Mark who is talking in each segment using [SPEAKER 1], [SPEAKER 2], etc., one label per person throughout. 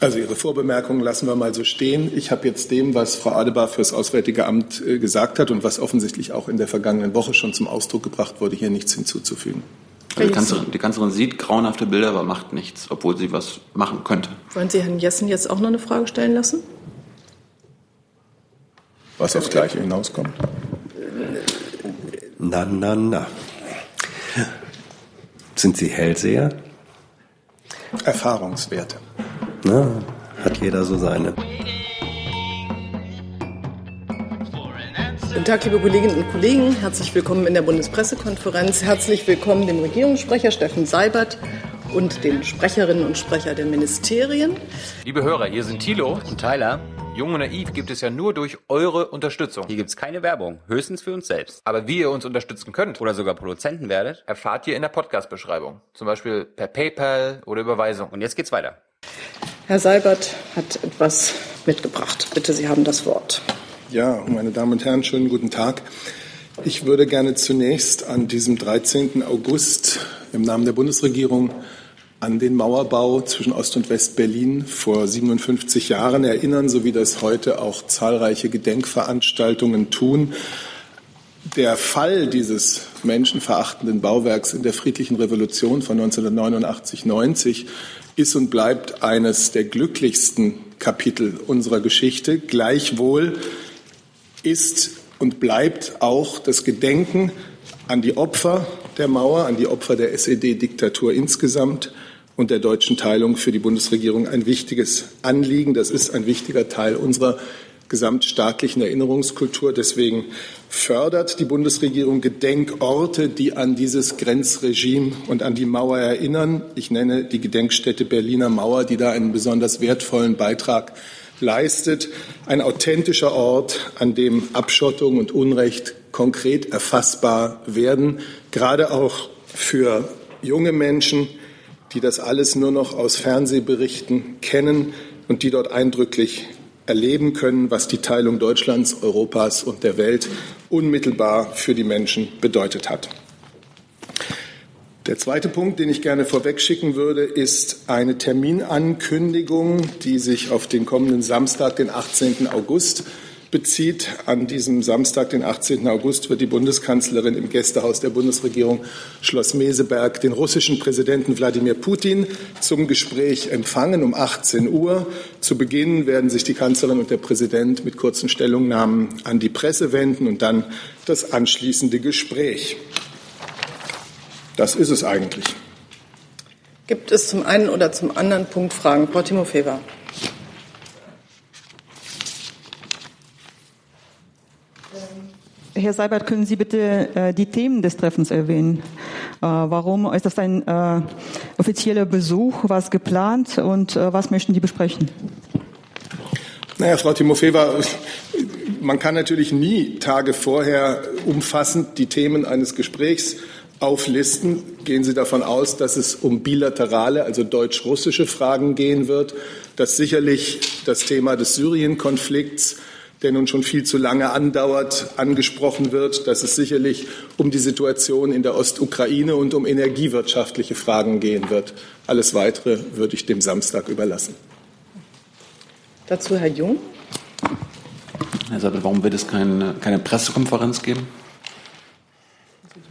[SPEAKER 1] Also Ihre Vorbemerkungen lassen wir mal so stehen. Ich habe jetzt dem, was Frau Adebar fürs Auswärtige Amt äh, gesagt hat und was offensichtlich auch in der vergangenen Woche schon zum Ausdruck gebracht wurde, hier nichts hinzuzufügen.
[SPEAKER 2] Also die, Kanzlerin, die, Kanzlerin, sieht grauenhafte Bilder, aber macht nichts, obwohl sie was machen könnte.
[SPEAKER 3] Wollen Sie Herrn Jessen jetzt auch noch eine Frage stellen lassen?
[SPEAKER 1] Was aufs Gleiche hinauskommt?
[SPEAKER 4] Na, na, na. Sind Sie Hellseher?
[SPEAKER 1] Erfahrungswerte.
[SPEAKER 4] Na, hat jeder so seine.
[SPEAKER 3] Guten Tag, liebe Kolleginnen und Kollegen. Herzlich willkommen in der Bundespressekonferenz. Herzlich willkommen dem Regierungssprecher Steffen Seibert und den Sprecherinnen und Sprecher der Ministerien.
[SPEAKER 5] Liebe Hörer, hier sind Thilo und Tyler. Jung und Naiv gibt es ja nur durch eure Unterstützung.
[SPEAKER 6] Hier gibt es keine Werbung, höchstens für uns selbst.
[SPEAKER 5] Aber wie ihr uns unterstützen könnt
[SPEAKER 6] oder sogar Produzenten werdet,
[SPEAKER 5] erfahrt ihr in der Podcast-Beschreibung. Zum Beispiel per PayPal oder Überweisung.
[SPEAKER 6] Und jetzt geht's weiter.
[SPEAKER 3] Herr Seibert hat etwas mitgebracht. Bitte, Sie haben das Wort.
[SPEAKER 1] Ja, meine Damen und Herren, schönen guten Tag. Ich würde gerne zunächst an diesem 13. August im Namen der Bundesregierung an den Mauerbau zwischen Ost- und West-Berlin vor 57 Jahren erinnern, so wie das heute auch zahlreiche Gedenkveranstaltungen tun. Der Fall dieses menschenverachtenden Bauwerks in der friedlichen Revolution von 1989-90 ist und bleibt eines der glücklichsten Kapitel unserer Geschichte. Gleichwohl ist und bleibt auch das Gedenken an die Opfer der Mauer, an die Opfer der SED-Diktatur insgesamt und der deutschen Teilung für die Bundesregierung ein wichtiges Anliegen. Das ist ein wichtiger Teil unserer gesamtstaatlichen Erinnerungskultur. Deswegen fördert die Bundesregierung Gedenkorte, die an dieses Grenzregime und an die Mauer erinnern. Ich nenne die Gedenkstätte Berliner Mauer, die da einen besonders wertvollen Beitrag leistet. Ein authentischer Ort, an dem Abschottung und Unrecht konkret erfassbar werden, gerade auch für junge Menschen, die das alles nur noch aus Fernsehberichten kennen und die dort eindrücklich erleben können, was die Teilung Deutschlands, Europas und der Welt unmittelbar für die Menschen bedeutet hat. Der zweite Punkt, den ich gerne vorwegschicken würde, ist eine Terminankündigung, die sich auf den kommenden Samstag, den 18. August bezieht. An diesem Samstag, den 18. August, wird die Bundeskanzlerin im Gästehaus der Bundesregierung Schloss Meseberg den russischen Präsidenten Wladimir Putin zum Gespräch empfangen um 18 Uhr. Zu Beginn werden sich die Kanzlerin und der Präsident mit kurzen Stellungnahmen an die Presse wenden und dann das anschließende Gespräch. Das ist es eigentlich.
[SPEAKER 3] Gibt es zum einen oder zum anderen Punkt Fragen? Frau Timofeva.
[SPEAKER 7] Herr Seibert, können Sie bitte äh, die Themen des Treffens erwähnen? Äh, warum ist das ein äh, offizieller Besuch? Was geplant und äh, was möchten die besprechen?
[SPEAKER 1] Naja, Frau Timofeva, man kann natürlich nie Tage vorher umfassend die Themen eines Gesprächs auflisten. Gehen Sie davon aus, dass es um bilaterale, also deutsch-russische Fragen gehen wird, dass sicherlich das Thema des Syrien-Konflikts der nun schon viel zu lange andauert, angesprochen wird, dass es sicherlich um die Situation in der Ostukraine und um energiewirtschaftliche Fragen gehen wird. Alles Weitere würde ich dem Samstag überlassen.
[SPEAKER 3] Dazu Herr Jung.
[SPEAKER 2] Herr Sabe, warum wird es keine, keine Pressekonferenz geben?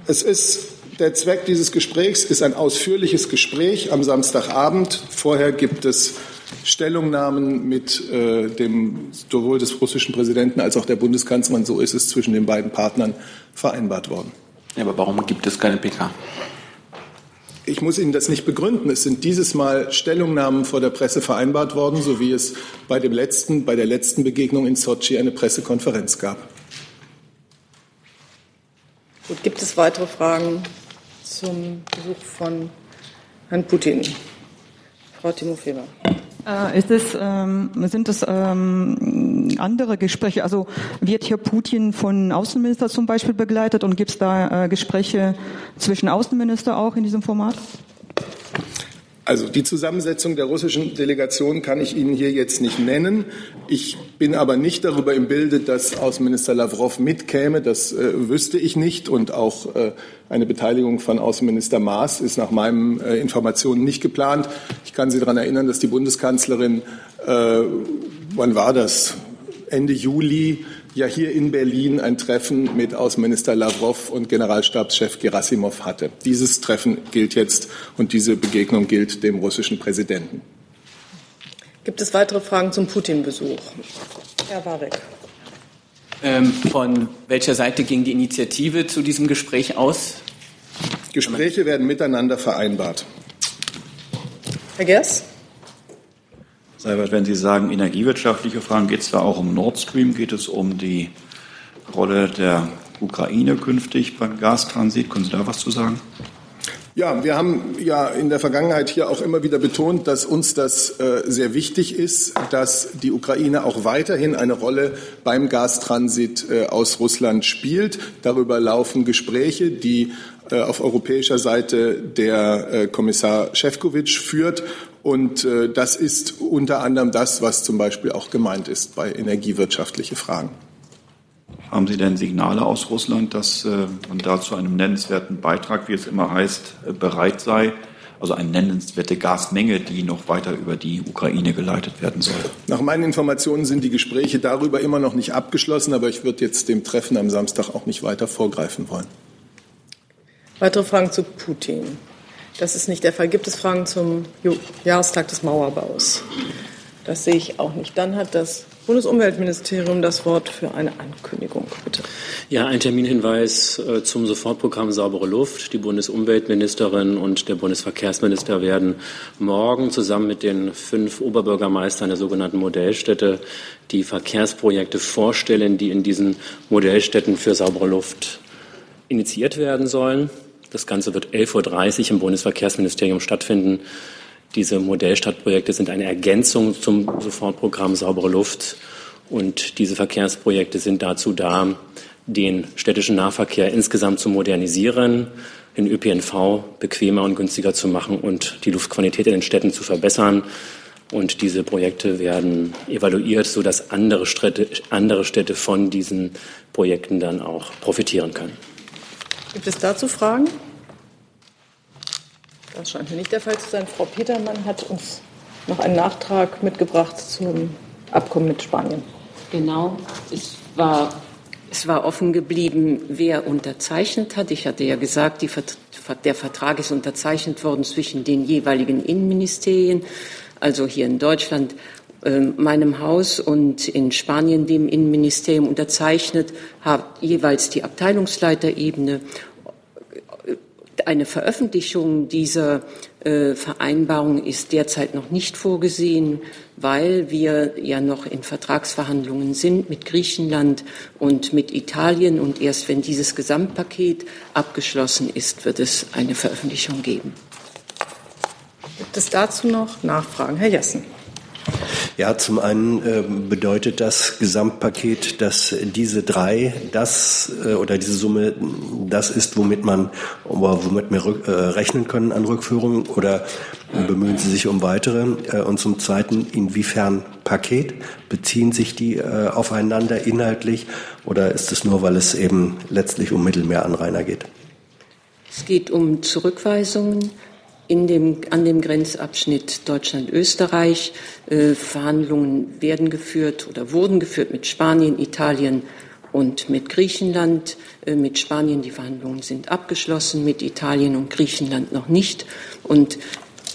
[SPEAKER 1] Es ist der Zweck dieses Gesprächs ist ein ausführliches Gespräch am Samstagabend. Vorher gibt es Stellungnahmen mit äh, dem sowohl des russischen Präsidenten als auch der Bundeskanzlerin. So ist es zwischen den beiden Partnern vereinbart worden.
[SPEAKER 2] Ja, aber warum gibt es keine PK?
[SPEAKER 1] Ich muss Ihnen das nicht begründen. Es sind dieses Mal Stellungnahmen vor der Presse vereinbart worden, so wie es bei, dem letzten, bei der letzten Begegnung in Sochi eine Pressekonferenz gab.
[SPEAKER 3] Gut, gibt es weitere Fragen zum Besuch von Herrn Putin? Frau Timofeva.
[SPEAKER 7] Äh, ist es, ähm, sind das ähm, andere Gespräche? Also wird hier Putin von Außenminister zum Beispiel begleitet und gibt es da äh, Gespräche zwischen Außenminister auch in diesem Format?
[SPEAKER 1] Also die Zusammensetzung der russischen Delegation kann ich Ihnen hier jetzt nicht nennen. Ich bin aber nicht darüber im Bilde, dass Außenminister Lavrov mitkäme. Das äh, wüsste ich nicht. Und auch äh, eine Beteiligung von Außenminister Maas ist nach meinen äh, Informationen nicht geplant. Ich kann Sie daran erinnern, dass die Bundeskanzlerin, äh, wann war das? Ende Juli ja hier in Berlin ein Treffen mit Außenminister Lavrov und Generalstabschef Gerasimov hatte. Dieses Treffen gilt jetzt und diese Begegnung gilt dem russischen Präsidenten.
[SPEAKER 3] Gibt es weitere Fragen zum Putin-Besuch? Herr Warek.
[SPEAKER 8] Ähm, von welcher Seite ging die Initiative zu diesem Gespräch aus?
[SPEAKER 1] Gespräche werden miteinander vereinbart.
[SPEAKER 3] Herr Gers?
[SPEAKER 9] Seibert, wenn Sie sagen energiewirtschaftliche Fragen, geht es da auch um Nord Stream? Geht es um die Rolle der Ukraine künftig beim Gastransit? Können Sie da was zu sagen?
[SPEAKER 1] Ja, wir haben ja in der Vergangenheit hier auch immer wieder betont, dass uns das äh, sehr wichtig ist, dass die Ukraine auch weiterhin eine Rolle beim Gastransit äh, aus Russland spielt. Darüber laufen Gespräche, die äh, auf europäischer Seite der äh, Kommissar Šefčovič führt. Und äh, das ist unter anderem das, was zum Beispiel auch gemeint ist bei energiewirtschaftliche Fragen.
[SPEAKER 9] Haben Sie denn Signale aus Russland, dass man da zu einem nennenswerten Beitrag, wie es immer heißt, bereit sei? Also eine nennenswerte Gasmenge, die noch weiter über die Ukraine geleitet werden soll.
[SPEAKER 1] Nach meinen Informationen sind die Gespräche darüber immer noch nicht abgeschlossen, aber ich würde jetzt dem Treffen am Samstag auch nicht weiter vorgreifen wollen.
[SPEAKER 3] Weitere Fragen zu Putin? Das ist nicht der Fall. Gibt es Fragen zum Jahrestag des Mauerbaus? Das sehe ich auch nicht. Dann hat das Bundesumweltministerium das Wort für eine Ankündigung, bitte.
[SPEAKER 10] Ja, ein Terminhinweis äh, zum Sofortprogramm Saubere Luft. Die Bundesumweltministerin und der Bundesverkehrsminister werden morgen zusammen mit den fünf Oberbürgermeistern der sogenannten Modellstädte die Verkehrsprojekte vorstellen, die in diesen Modellstädten für saubere Luft initiiert werden sollen. Das Ganze wird 11.30 Uhr im Bundesverkehrsministerium stattfinden. Diese Modellstadtprojekte sind eine Ergänzung zum Sofortprogramm Saubere Luft. Und diese Verkehrsprojekte sind dazu da, den städtischen Nahverkehr insgesamt zu modernisieren, den ÖPNV bequemer und günstiger zu machen und die Luftqualität in den Städten zu verbessern. Und diese Projekte werden evaluiert, sodass andere Städte, andere Städte von diesen Projekten dann auch profitieren können.
[SPEAKER 3] Gibt es dazu Fragen? Das scheint mir nicht der Fall zu sein. Frau Petermann hat uns noch einen Nachtrag mitgebracht zum Abkommen mit Spanien.
[SPEAKER 11] Genau, es war, es war offen geblieben, wer unterzeichnet hat. Ich hatte ja gesagt, die, der Vertrag ist unterzeichnet worden zwischen den jeweiligen Innenministerien, also hier in Deutschland meinem Haus und in Spanien dem Innenministerium unterzeichnet, hat jeweils die Abteilungsleiterebene eine Veröffentlichung dieser äh, Vereinbarung ist derzeit noch nicht vorgesehen, weil wir ja noch in Vertragsverhandlungen sind mit Griechenland und mit Italien. Und erst wenn dieses Gesamtpaket abgeschlossen ist, wird es eine Veröffentlichung geben.
[SPEAKER 3] Gibt es dazu noch Nachfragen? Herr Jessen.
[SPEAKER 4] Ja, zum einen äh, bedeutet das Gesamtpaket, dass diese drei das äh, oder diese Summe das ist, womit man womit wir äh, rechnen können an Rückführungen oder bemühen Sie sich um weitere? Äh, und zum zweiten, inwiefern Paket? Beziehen sich die aufeinander inhaltlich oder ist es nur, weil es eben letztlich um Mittelmeeranrainer geht?
[SPEAKER 11] Es geht um Zurückweisungen in dem, an dem Grenzabschnitt Deutschland-Österreich. Äh, Verhandlungen werden geführt oder wurden geführt mit Spanien, Italien und mit Griechenland. Äh, mit Spanien die Verhandlungen sind abgeschlossen, mit Italien und Griechenland noch nicht. Und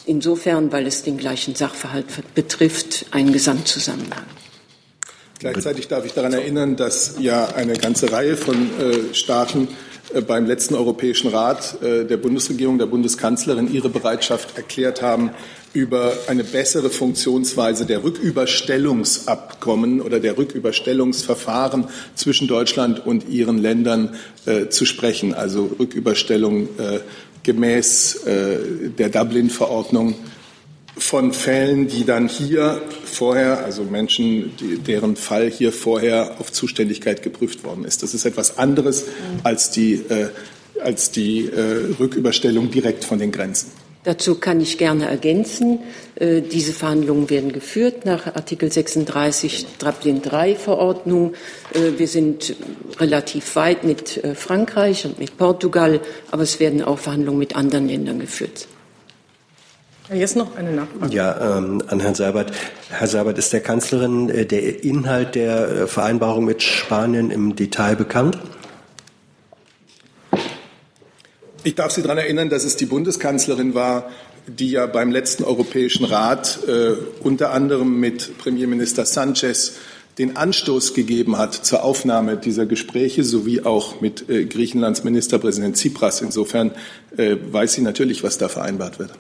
[SPEAKER 11] insofern, weil es den gleichen Sachverhalt betrifft, ein Gesamtzusammenhang.
[SPEAKER 1] Gleichzeitig darf ich daran erinnern, dass ja eine ganze Reihe von äh, Staaten beim letzten Europäischen Rat äh, der Bundesregierung, der Bundeskanzlerin ihre Bereitschaft erklärt haben, über eine bessere Funktionsweise der Rücküberstellungsabkommen oder der Rücküberstellungsverfahren zwischen Deutschland und ihren Ländern äh, zu sprechen. Also Rücküberstellung äh, gemäß äh, der Dublin-Verordnung von Fällen, die dann hier vorher, also Menschen, die, deren Fall hier vorher auf Zuständigkeit geprüft worden ist. Das ist etwas anderes als die, äh, als die äh, Rücküberstellung direkt von den Grenzen.
[SPEAKER 11] Dazu kann ich gerne ergänzen. Äh, diese Verhandlungen werden geführt nach Artikel 36 Dublin III Verordnung. Äh, wir sind relativ weit mit äh, Frankreich und mit Portugal, aber es werden auch Verhandlungen mit anderen Ländern geführt.
[SPEAKER 3] Jetzt noch eine Nachfrage.
[SPEAKER 4] Ja, ähm, an Herrn Seibert. Herr Seibert, ist der Kanzlerin äh, der Inhalt der äh, Vereinbarung mit Spanien im Detail bekannt?
[SPEAKER 1] Ich darf Sie daran erinnern, dass es die Bundeskanzlerin war, die ja beim letzten Europäischen Rat äh, unter anderem mit Premierminister Sanchez den Anstoß gegeben hat zur Aufnahme dieser Gespräche sowie auch mit äh, Griechenlands Ministerpräsident Tsipras. Insofern äh, weiß sie natürlich, was da vereinbart wird.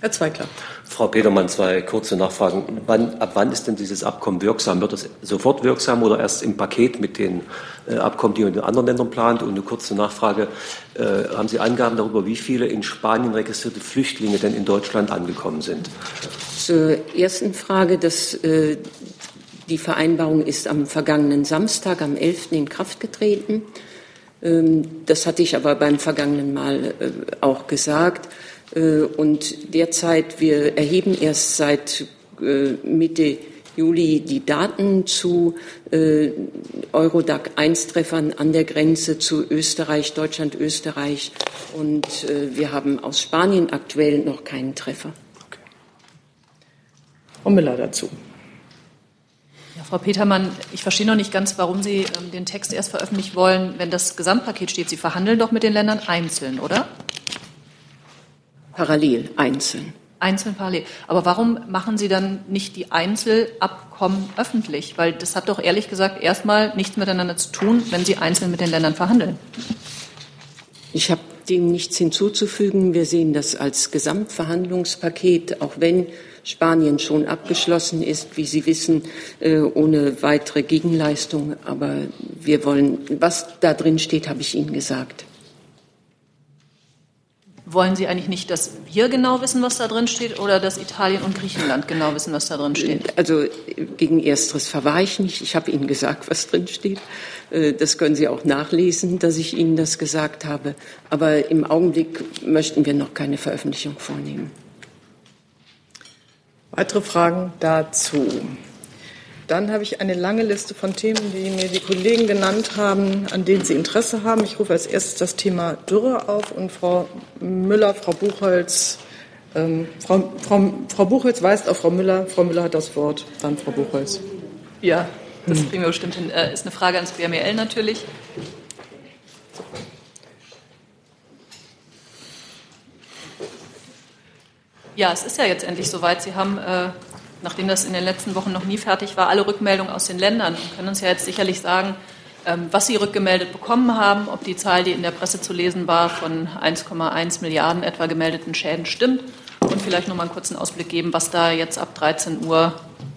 [SPEAKER 3] Herr Zweigler.
[SPEAKER 12] Frau Petermann, zwei kurze Nachfragen. Wann, ab wann ist denn dieses Abkommen wirksam? Wird es sofort wirksam oder erst im Paket mit den äh, Abkommen, die man in anderen Ländern plant? Und eine kurze Nachfrage. Äh, haben Sie Angaben darüber, wie viele in Spanien registrierte Flüchtlinge denn in Deutschland angekommen sind?
[SPEAKER 11] Zur ersten Frage, dass äh, die Vereinbarung ist am vergangenen Samstag, am 11. in Kraft getreten. Ähm, das hatte ich aber beim vergangenen Mal äh, auch gesagt. Äh, und derzeit, wir erheben erst seit äh, Mitte Juli die Daten zu äh, Eurodac 1-Treffern an der Grenze zu Österreich, Deutschland, Österreich. Und äh, wir haben aus Spanien aktuell noch keinen Treffer.
[SPEAKER 3] Okay. Frau Müller dazu.
[SPEAKER 13] Ja, Frau Petermann, ich verstehe noch nicht ganz, warum Sie ähm, den Text erst veröffentlichen wollen, wenn das Gesamtpaket steht. Sie verhandeln doch mit den Ländern einzeln, oder?
[SPEAKER 11] Parallel, einzeln.
[SPEAKER 13] Einzeln parallel. Aber warum machen Sie dann nicht die Einzelabkommen öffentlich? Weil das hat doch ehrlich gesagt erstmal nichts miteinander zu tun, wenn Sie einzeln mit den Ländern verhandeln.
[SPEAKER 11] Ich habe dem nichts hinzuzufügen. Wir sehen das als Gesamtverhandlungspaket, auch wenn Spanien schon abgeschlossen ist, wie Sie wissen, äh, ohne weitere Gegenleistung. Aber wir wollen, was da drin steht, habe ich Ihnen gesagt.
[SPEAKER 13] Wollen Sie eigentlich nicht, dass wir genau wissen, was da drin steht, oder dass Italien und Griechenland genau wissen, was da drin steht?
[SPEAKER 11] Also gegen Ersteres verwahre ich mich. Ich habe Ihnen gesagt, was drin steht. Äh, das können Sie auch nachlesen, dass ich Ihnen das gesagt habe. Aber im Augenblick möchten wir noch keine Veröffentlichung vornehmen.
[SPEAKER 3] Weitere Fragen dazu? Dann habe ich eine lange Liste von Themen, die mir die Kollegen genannt haben, an denen sie Interesse haben. Ich rufe als erstes das Thema Dürre auf und Frau Müller, Frau Buchholz, ähm, Frau, Frau, Frau Buchholz weist auf Frau Müller. Frau Müller hat das Wort. Dann Frau Buchholz.
[SPEAKER 13] Ja, das kriegen wir bestimmt hin. Äh, ist eine Frage ans BMEL natürlich. Ja, es ist ja jetzt endlich soweit. Sie haben, äh, nachdem das in den letzten Wochen noch nie fertig war, alle Rückmeldungen aus den Ländern und können uns ja jetzt sicherlich sagen, ähm, was Sie rückgemeldet bekommen haben, ob die Zahl, die in der Presse zu lesen war, von 1,1 Milliarden etwa gemeldeten Schäden stimmt und vielleicht noch mal einen kurzen Ausblick geben, was da jetzt ab 13 Uhr,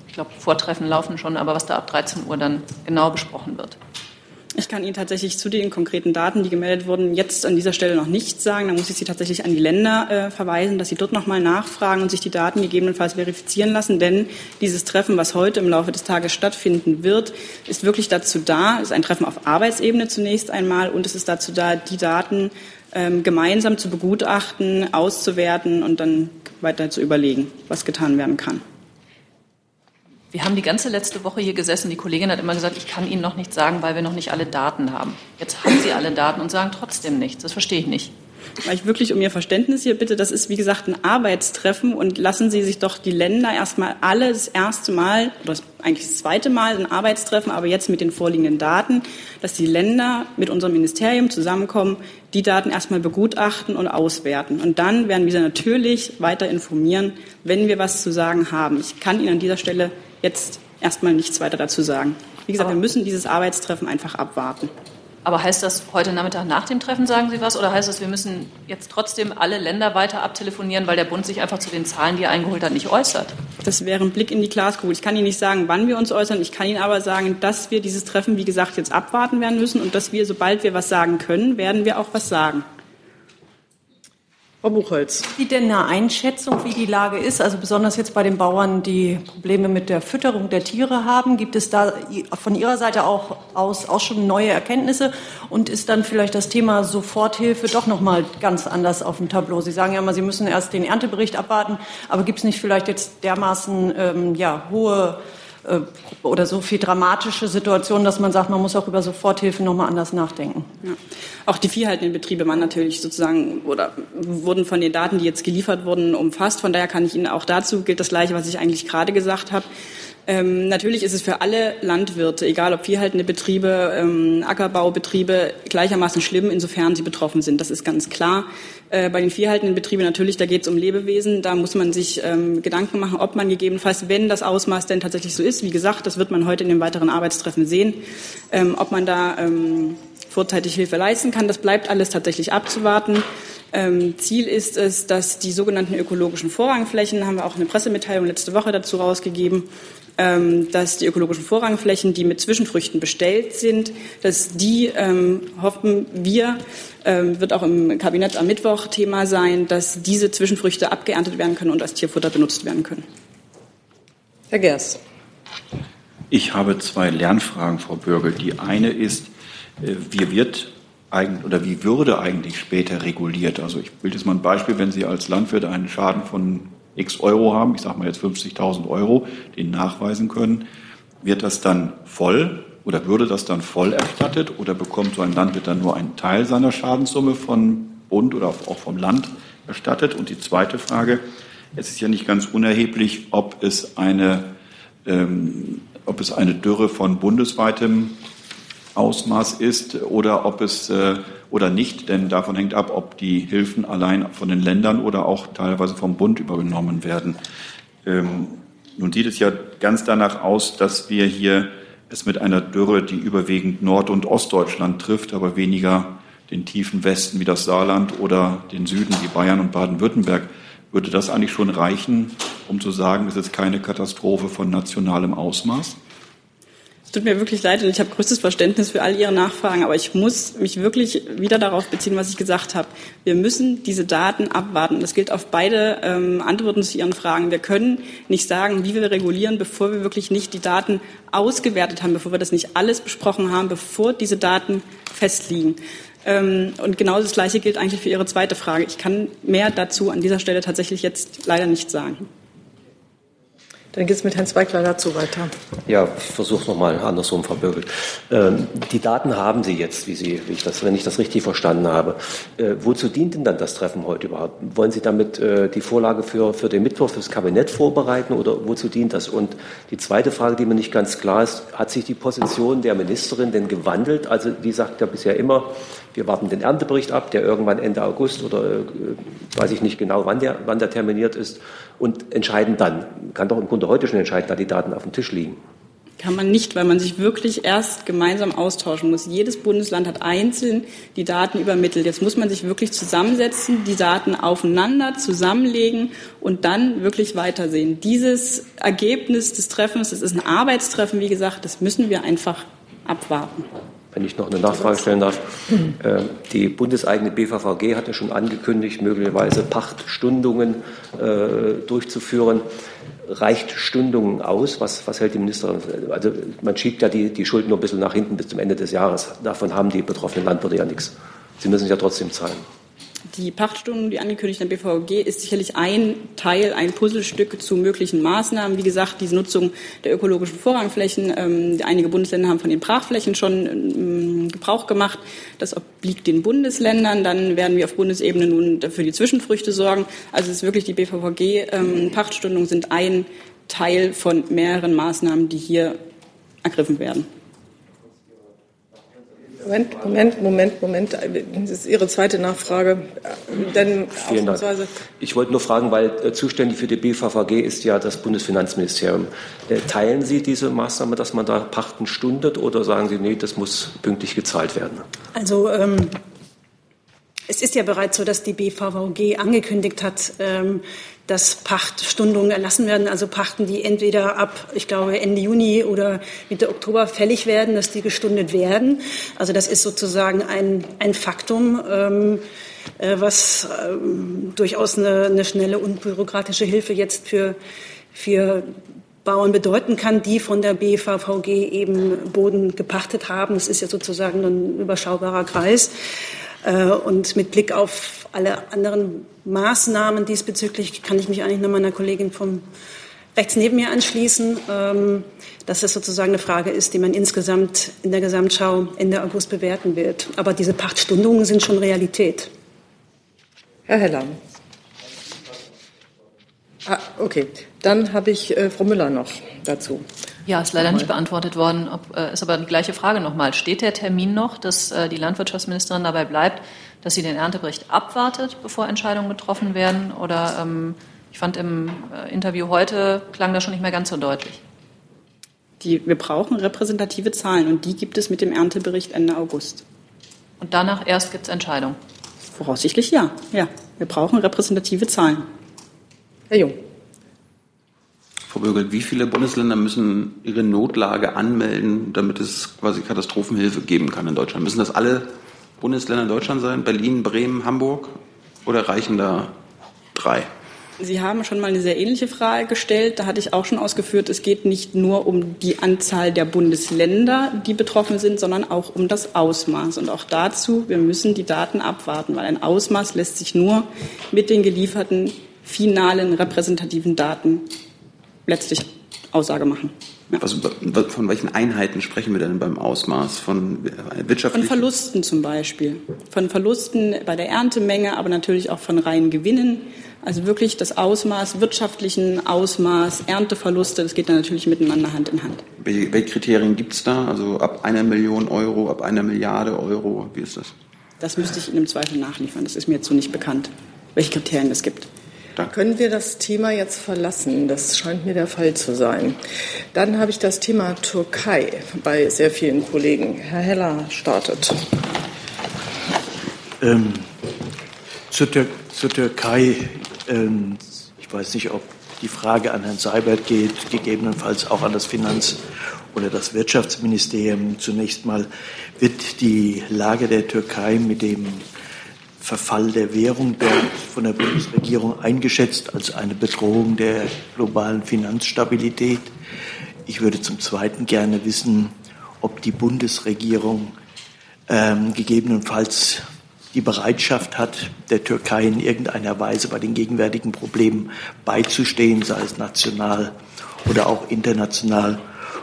[SPEAKER 13] ich glaube, Vortreffen laufen schon, aber was da ab 13 Uhr dann genau besprochen wird.
[SPEAKER 14] Ich kann Ihnen tatsächlich zu den konkreten Daten, die gemeldet wurden, jetzt an dieser Stelle noch nichts sagen. Da muss ich Sie tatsächlich an die Länder äh, verweisen, dass Sie dort nochmal nachfragen und sich die Daten gegebenenfalls verifizieren lassen. Denn dieses Treffen, was heute im Laufe des Tages stattfinden wird, ist wirklich dazu da, ist ein Treffen auf Arbeitsebene zunächst einmal und es ist dazu da, die Daten ähm, gemeinsam zu begutachten, auszuwerten und dann weiter zu überlegen, was getan werden kann.
[SPEAKER 13] Wir haben die ganze letzte Woche hier gesessen. Die Kollegin hat immer gesagt, ich kann Ihnen noch nichts sagen, weil wir noch nicht alle Daten haben. Jetzt haben Sie alle Daten und sagen trotzdem nichts. Das verstehe ich nicht.
[SPEAKER 14] Weil ich wirklich um Ihr Verständnis hier bitte, das ist wie gesagt ein Arbeitstreffen und lassen Sie sich doch die Länder erstmal alle das erste Mal oder eigentlich das zweite Mal ein Arbeitstreffen, aber jetzt mit den vorliegenden Daten, dass die Länder mit unserem Ministerium zusammenkommen, die Daten erstmal begutachten und auswerten. Und dann werden wir natürlich weiter informieren, wenn wir was zu sagen haben. Ich kann Ihnen an dieser Stelle jetzt erstmal nichts weiter dazu sagen. Wie gesagt, aber wir müssen dieses Arbeitstreffen einfach abwarten.
[SPEAKER 13] Aber heißt das, heute Nachmittag nach dem Treffen sagen Sie was? Oder heißt das, wir müssen jetzt trotzdem alle Länder weiter abtelefonieren, weil der Bund sich einfach zu den Zahlen, die er eingeholt hat, nicht äußert?
[SPEAKER 14] Das wäre ein Blick in die Glaskugel. Ich kann Ihnen nicht sagen, wann wir uns äußern. Ich kann Ihnen aber sagen, dass wir dieses Treffen, wie gesagt, jetzt abwarten werden müssen und dass wir, sobald wir was sagen können, werden wir auch was sagen.
[SPEAKER 3] Frau Buchholz.
[SPEAKER 15] Wie denn eine Einschätzung, wie die Lage ist? Also besonders jetzt bei den Bauern, die Probleme mit der Fütterung der Tiere haben. Gibt es da von Ihrer Seite auch aus auch schon neue Erkenntnisse? Und ist dann vielleicht das Thema Soforthilfe doch noch mal ganz anders auf dem Tableau? Sie sagen ja immer, Sie müssen erst den Erntebericht abwarten. Aber gibt es nicht vielleicht jetzt dermaßen ähm, ja, hohe oder so viel dramatische Situationen, dass man sagt, man muss auch über Soforthilfe nochmal anders nachdenken.
[SPEAKER 14] Ja. Auch die viehhaltenden Betriebe waren natürlich sozusagen oder wurden von den Daten, die jetzt geliefert wurden, umfasst. Von daher kann ich Ihnen auch dazu gilt das Gleiche, was ich eigentlich gerade gesagt habe. Ähm, natürlich ist es für alle Landwirte, egal ob viehhaltende Betriebe, ähm, Ackerbaubetriebe, gleichermaßen schlimm, insofern sie betroffen sind. Das ist ganz klar. Äh, bei den viehhaltenden Betrieben natürlich, da geht es um Lebewesen. Da muss man sich ähm, Gedanken machen, ob man gegebenenfalls, wenn das Ausmaß denn tatsächlich so ist, wie gesagt, das wird man heute in den weiteren Arbeitstreffen sehen, ähm, ob man da ähm, vorzeitig Hilfe leisten kann. Das bleibt alles tatsächlich abzuwarten. Ähm, Ziel ist es, dass die sogenannten ökologischen Vorrangflächen, haben wir auch eine Pressemitteilung letzte Woche dazu rausgegeben, dass die ökologischen Vorrangflächen, die mit Zwischenfrüchten bestellt sind, dass die, ähm, hoffen wir, ähm, wird auch im Kabinett am Mittwoch Thema sein, dass diese Zwischenfrüchte abgeerntet werden können und als Tierfutter benutzt werden können.
[SPEAKER 3] Herr Gers.
[SPEAKER 9] Ich habe zwei Lernfragen, Frau Bürgel. Die eine ist, äh, wie wird oder wie würde eigentlich später reguliert? Also ich will jetzt mal ein Beispiel, wenn Sie als Landwirt einen Schaden von x Euro haben, ich sage mal jetzt 50.000 Euro, den nachweisen können, wird das dann voll oder würde das dann voll erstattet oder bekommt so ein Landwirt dann nur einen Teil seiner Schadenssumme von Bund oder auch vom Land erstattet? Und die zweite Frage, es ist ja nicht ganz unerheblich, ob es eine, ähm, ob es eine Dürre von bundesweitem Ausmaß ist oder ob es äh, oder nicht, denn davon hängt ab, ob die Hilfen allein von den Ländern oder auch teilweise vom Bund übernommen werden. Ähm, nun sieht es ja ganz danach aus, dass wir hier es mit einer Dürre, die überwiegend Nord- und Ostdeutschland trifft, aber weniger den tiefen Westen wie das Saarland oder den Süden wie Bayern und Baden-Württemberg. Würde das eigentlich schon reichen, um zu sagen, es ist keine Katastrophe von nationalem Ausmaß?
[SPEAKER 14] Tut mir wirklich leid und ich habe größtes Verständnis für all Ihre Nachfragen, aber ich muss mich wirklich wieder darauf beziehen, was ich gesagt habe. Wir müssen diese Daten abwarten. Das gilt auf beide ähm, Antworten zu Ihren Fragen. Wir können nicht sagen, wie wir regulieren, bevor wir wirklich nicht die Daten ausgewertet haben, bevor wir das nicht alles besprochen haben, bevor diese Daten festliegen. Ähm, und genau das Gleiche gilt eigentlich für Ihre zweite Frage. Ich kann mehr dazu an dieser Stelle tatsächlich jetzt leider nicht sagen.
[SPEAKER 3] Dann geht es mit Herrn Zweigler dazu weiter.
[SPEAKER 12] Ja, ich versuche nochmal andersrum, Bürgel. Ähm, die Daten haben Sie jetzt, wie Sie, wie ich das, wenn ich das richtig verstanden habe. Äh, wozu dient denn dann das Treffen heute überhaupt? Wollen Sie damit äh, die Vorlage für, für den Mittwoch, fürs Kabinett vorbereiten oder wozu dient das? Und die zweite Frage, die mir nicht ganz klar ist, hat sich die Position der Ministerin denn gewandelt? Also die sagt ja bisher immer, wir warten den Erntebericht ab, der irgendwann Ende August oder äh, weiß ich nicht genau, wann der, wann der terminiert ist und entscheiden dann. Kann doch im Grunde heute schon entscheiden, da die Daten auf dem Tisch liegen.
[SPEAKER 14] Kann man nicht, weil man sich wirklich erst gemeinsam austauschen muss. Jedes Bundesland hat einzeln die Daten übermittelt. Jetzt muss man sich wirklich zusammensetzen, die Daten aufeinander zusammenlegen und dann wirklich weitersehen. Dieses Ergebnis des Treffens, das ist ein Arbeitstreffen, wie gesagt, das müssen wir einfach abwarten
[SPEAKER 12] wenn ich noch eine Nachfrage stellen darf. Äh, die bundeseigene BVVG hat ja schon angekündigt, möglicherweise Pachtstundungen äh, durchzuführen. Reicht Stundungen aus? Was, was hält die Ministerin? Also man schiebt ja die, die Schuld nur ein bisschen nach hinten bis zum Ende des Jahres. Davon haben die betroffenen Landwirte ja nichts. Sie müssen ja trotzdem zahlen
[SPEAKER 14] die Pachtstunden, die angekündigt der BVG, ist sicherlich ein Teil, ein Puzzlestück zu möglichen Maßnahmen. Wie gesagt, diese Nutzung der ökologischen Vorrangflächen. Ähm, einige Bundesländer haben von den Brachflächen schon ähm, Gebrauch gemacht. Das obliegt den Bundesländern. Dann werden wir auf Bundesebene nun für die Zwischenfrüchte sorgen. Also es ist wirklich die BVG. Ähm, sind ein Teil von mehreren Maßnahmen, die hier ergriffen werden.
[SPEAKER 3] Moment, Moment, Moment, Moment. Das ist Ihre zweite Nachfrage. Denn
[SPEAKER 12] Vielen Dank. Ich wollte nur fragen, weil äh, zuständig für die BVVG ist ja das Bundesfinanzministerium. Äh, teilen Sie diese Maßnahme, dass man da Pachten stundet, oder sagen Sie, nee, das muss pünktlich gezahlt werden?
[SPEAKER 15] Also ähm, es ist ja bereits so, dass die BVVG angekündigt hat, ähm, dass Pachtstundungen erlassen werden, also Pachten, die entweder ab, ich glaube, Ende Juni oder Mitte Oktober fällig werden, dass die gestundet werden. Also das ist sozusagen ein, ein Faktum, ähm, äh, was ähm, durchaus eine, eine schnelle und bürokratische Hilfe jetzt für, für Bauern bedeuten kann, die von der BVVG eben Boden gepachtet haben. Das ist ja sozusagen ein überschaubarer Kreis. Äh, und mit Blick auf alle anderen Maßnahmen diesbezüglich kann ich mich eigentlich nur meiner Kollegin vom
[SPEAKER 14] rechts neben mir anschließen, ähm, dass es sozusagen eine Frage ist, die man insgesamt in der Gesamtschau Ende August bewerten wird. Aber diese Pachtstundungen sind schon Realität.
[SPEAKER 3] Herr Heller. Ah, okay, dann habe ich äh, Frau Müller noch dazu.
[SPEAKER 13] Ja, ist leider nicht beantwortet worden. Ob, äh, ist aber die gleiche Frage nochmal. Steht der Termin noch, dass äh, die Landwirtschaftsministerin dabei bleibt, dass sie den Erntebericht abwartet, bevor Entscheidungen getroffen werden? Oder ähm, ich fand im äh, Interview heute klang das schon nicht mehr ganz so deutlich.
[SPEAKER 14] Die, wir brauchen repräsentative Zahlen und die gibt es mit dem Erntebericht Ende August.
[SPEAKER 13] Und danach erst gibt es Entscheidungen?
[SPEAKER 14] Voraussichtlich ja. Ja, wir brauchen repräsentative Zahlen.
[SPEAKER 3] Herr Jung.
[SPEAKER 2] Frau Bürgel, wie viele Bundesländer müssen ihre Notlage anmelden, damit es quasi Katastrophenhilfe geben kann in Deutschland? Müssen das alle Bundesländer in Deutschland sein? Berlin, Bremen, Hamburg? Oder reichen da drei?
[SPEAKER 14] Sie haben schon mal eine sehr ähnliche Frage gestellt. Da hatte ich auch schon ausgeführt, es geht nicht nur um die Anzahl der Bundesländer, die betroffen sind, sondern auch um das Ausmaß. Und auch dazu, wir müssen die Daten abwarten, weil ein Ausmaß lässt sich nur mit den gelieferten finalen repräsentativen Daten letztlich Aussage machen.
[SPEAKER 2] Ja. Was, von welchen Einheiten sprechen wir denn beim Ausmaß? Von
[SPEAKER 14] wirtschaftlichen? Von Verlusten zum Beispiel. Von Verlusten bei der Erntemenge, aber natürlich auch von reinen Gewinnen. Also wirklich das Ausmaß, wirtschaftlichen Ausmaß, Ernteverluste, das geht dann natürlich miteinander Hand in Hand.
[SPEAKER 2] Welche, welche Kriterien gibt es da? Also ab einer Million Euro, ab einer Milliarde Euro, wie ist das?
[SPEAKER 14] Das müsste ich Ihnen im Zweifel nachliefern. Das ist mir jetzt so nicht bekannt, welche Kriterien es gibt.
[SPEAKER 3] Danke. Können wir das Thema jetzt verlassen? Das scheint mir der Fall zu sein. Dann habe ich das Thema Türkei bei sehr vielen Kollegen. Herr Heller startet.
[SPEAKER 16] Ähm, zur, Tür zur, Türkei. Ähm, ich weiß nicht, ob die Frage an Herrn Seibert geht, gegebenenfalls auch an das Finanz- oder das Wirtschaftsministerium. Zunächst mal wird die Lage der Türkei mit dem Verfall der Währung dort von der Bundesregierung eingeschätzt als eine Bedrohung der globalen Finanzstabilität. Ich würde zum Zweiten gerne wissen, ob die Bundesregierung ähm, gegebenenfalls die Bereitschaft hat, der Türkei in irgendeiner Weise bei den gegenwärtigen Problemen beizustehen, sei es national oder auch international.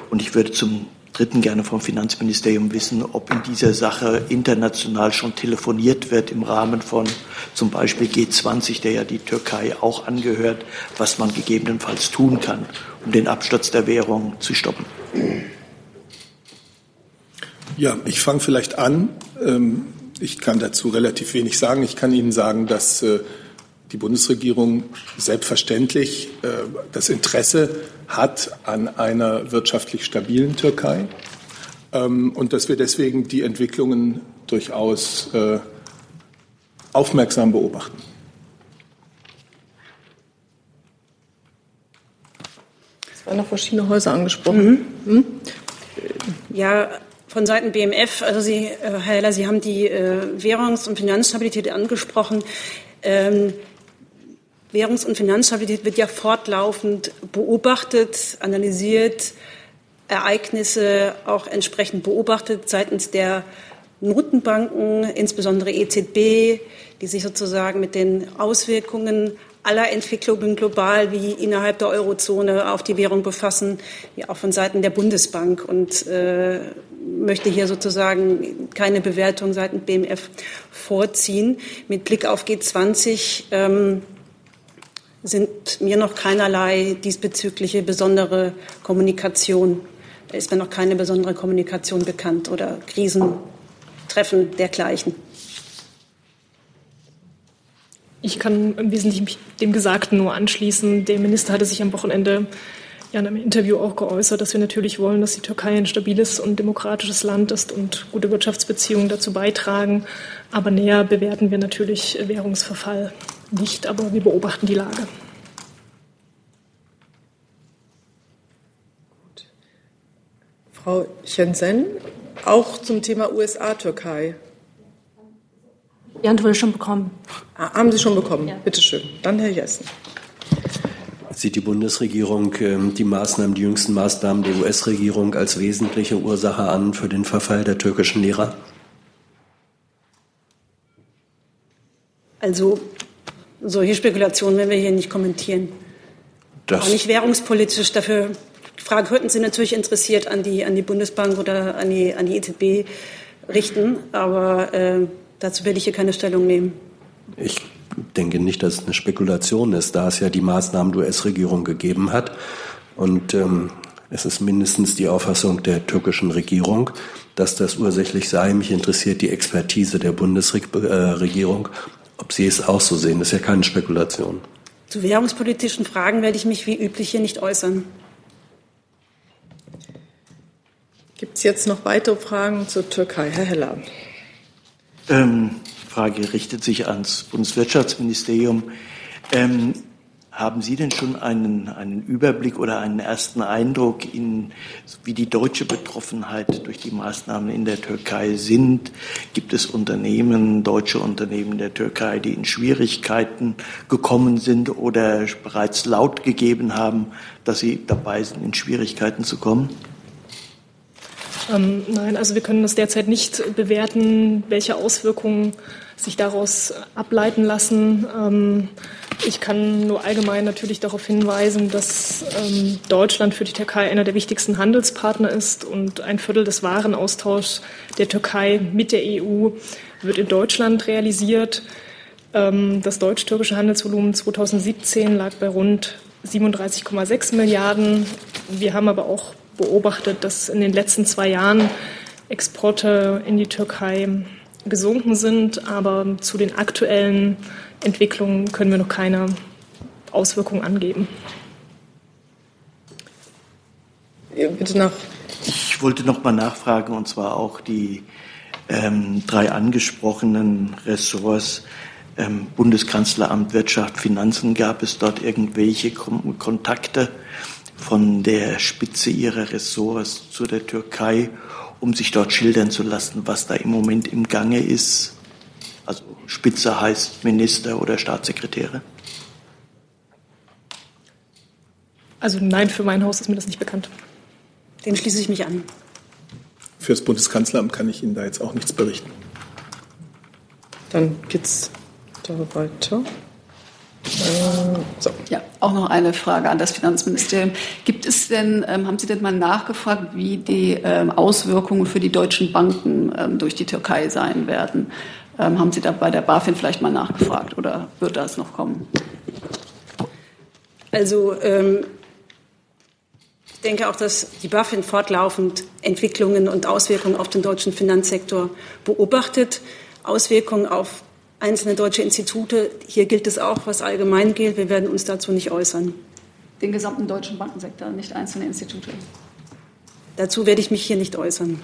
[SPEAKER 16] Und ich würde zum Dritten gerne vom Finanzministerium wissen, ob in dieser Sache international schon telefoniert wird im Rahmen von zum Beispiel G20, der ja die Türkei auch angehört, was man gegebenenfalls tun kann, um den Absturz der Währung zu stoppen.
[SPEAKER 1] Ja, ich fange vielleicht an. Ähm, ich kann dazu relativ wenig sagen. Ich kann Ihnen sagen, dass äh, die Bundesregierung selbstverständlich äh, das Interesse hat an einer wirtschaftlich stabilen Türkei ähm, und dass wir deswegen die Entwicklungen durchaus äh, aufmerksam beobachten.
[SPEAKER 3] Es waren noch verschiedene Häuser angesprochen. Mhm. Hm?
[SPEAKER 14] Ja, von Seiten BMF, also Sie, äh, Herr Heller, Sie haben die Währungs- und Finanzstabilität angesprochen. Ähm, Währungs- und Finanzstabilität wird ja fortlaufend beobachtet, analysiert, Ereignisse auch entsprechend beobachtet seitens der Notenbanken, insbesondere EZB, die sich sozusagen mit den Auswirkungen aller Entwicklungen global wie innerhalb der Eurozone auf die Währung befassen, wie auch von Seiten der Bundesbank und äh, möchte hier sozusagen keine Bewertung seitens BMF vorziehen. Mit Blick auf G20 ähm, sind mir noch keinerlei diesbezügliche besondere Kommunikation, ist mir noch keine besondere Kommunikation bekannt oder Krisentreffen dergleichen.
[SPEAKER 17] Ich kann im Wesentlichen dem Gesagten nur anschließen. Der Minister hatte sich am Wochenende ja in einem Interview auch geäußert, dass wir natürlich wollen, dass die Türkei ein stabiles und demokratisches Land ist und gute Wirtschaftsbeziehungen dazu beitragen. Aber näher bewerten wir natürlich Währungsverfall nicht, aber wir beobachten die Lage.
[SPEAKER 3] Gut. Frau Jensen, auch zum Thema USA-Türkei.
[SPEAKER 15] Die Antwort ist schon bekommen.
[SPEAKER 3] Ah, haben Sie schon bekommen? Ja. Bitte schön. Dann Herr Jessen.
[SPEAKER 4] Sieht die Bundesregierung ähm, die Maßnahmen, die jüngsten Maßnahmen der US-Regierung als wesentliche Ursache an für den Verfall der türkischen Lehrer?
[SPEAKER 14] Also solche Spekulationen werden wir hier nicht kommentieren.
[SPEAKER 18] Das auch nicht währungspolitisch. Dafür Frage könnten Sie natürlich interessiert an die, an die Bundesbank oder an die, an die EZB richten, aber äh, dazu werde ich hier keine Stellung nehmen.
[SPEAKER 4] Ich denke nicht, dass es eine Spekulation ist, da es ja die Maßnahmen der US-Regierung gegeben hat. Und ähm, es ist mindestens die Auffassung der türkischen Regierung, dass das ursächlich sei. Mich interessiert die Expertise der Bundesregierung, ob sie es auch so sehen. Das ist ja keine Spekulation.
[SPEAKER 18] Zu währungspolitischen Fragen werde ich mich wie üblich hier nicht äußern.
[SPEAKER 3] Gibt es jetzt noch weitere Fragen zur Türkei? Herr Heller.
[SPEAKER 16] Ähm, Frage richtet sich ans Bundeswirtschaftsministerium. Ähm, haben Sie denn schon einen, einen Überblick oder einen ersten Eindruck, in, wie die deutsche Betroffenheit durch die Maßnahmen in der Türkei sind? Gibt es Unternehmen, deutsche Unternehmen der Türkei, die in Schwierigkeiten gekommen sind oder bereits laut gegeben haben, dass sie dabei sind, in Schwierigkeiten zu kommen?
[SPEAKER 17] Ähm, nein, also wir können das derzeit nicht bewerten, welche Auswirkungen sich daraus ableiten lassen. Ähm, ich kann nur allgemein natürlich darauf hinweisen, dass ähm, Deutschland für die Türkei einer der wichtigsten Handelspartner ist und ein Viertel des Warenaustauschs der Türkei mit der EU wird in Deutschland realisiert. Ähm, das deutsch-türkische Handelsvolumen 2017 lag bei rund 37,6 Milliarden. Wir haben aber auch beobachtet, dass in den letzten zwei Jahren Exporte in die Türkei gesunken sind, aber zu den aktuellen Entwicklungen können wir noch keine Auswirkungen angeben.
[SPEAKER 16] Bitte nach. Ich wollte noch mal nachfragen, und zwar auch die ähm, drei angesprochenen Ressorts ähm, Bundeskanzleramt, Wirtschaft, Finanzen. Gab es dort irgendwelche Kom Kontakte von der Spitze ihrer Ressorts zu der Türkei, um sich dort schildern zu lassen, was da im Moment im Gange ist? Also Spitze heißt Minister oder Staatssekretäre?
[SPEAKER 17] Also nein, für mein Haus ist mir das nicht bekannt.
[SPEAKER 18] Dem schließe ich mich an.
[SPEAKER 1] Für das Bundeskanzleramt kann ich Ihnen da jetzt auch nichts berichten.
[SPEAKER 3] Dann geht's da weiter.
[SPEAKER 19] So. Ja, auch noch eine Frage an das Finanzministerium. Gibt es denn, ähm, haben Sie denn mal nachgefragt, wie die ähm, Auswirkungen für die deutschen Banken ähm, durch die Türkei sein werden? Ähm, haben Sie da bei der BaFin vielleicht mal nachgefragt oder wird das noch kommen?
[SPEAKER 18] Also ähm, ich denke auch, dass die BaFin fortlaufend Entwicklungen und Auswirkungen auf den deutschen Finanzsektor beobachtet. Auswirkungen auf einzelne deutsche Institute. Hier gilt es auch, was allgemein gilt. Wir werden uns dazu nicht äußern.
[SPEAKER 19] Den gesamten deutschen Bankensektor, nicht einzelne Institute.
[SPEAKER 18] Dazu werde ich mich hier nicht äußern.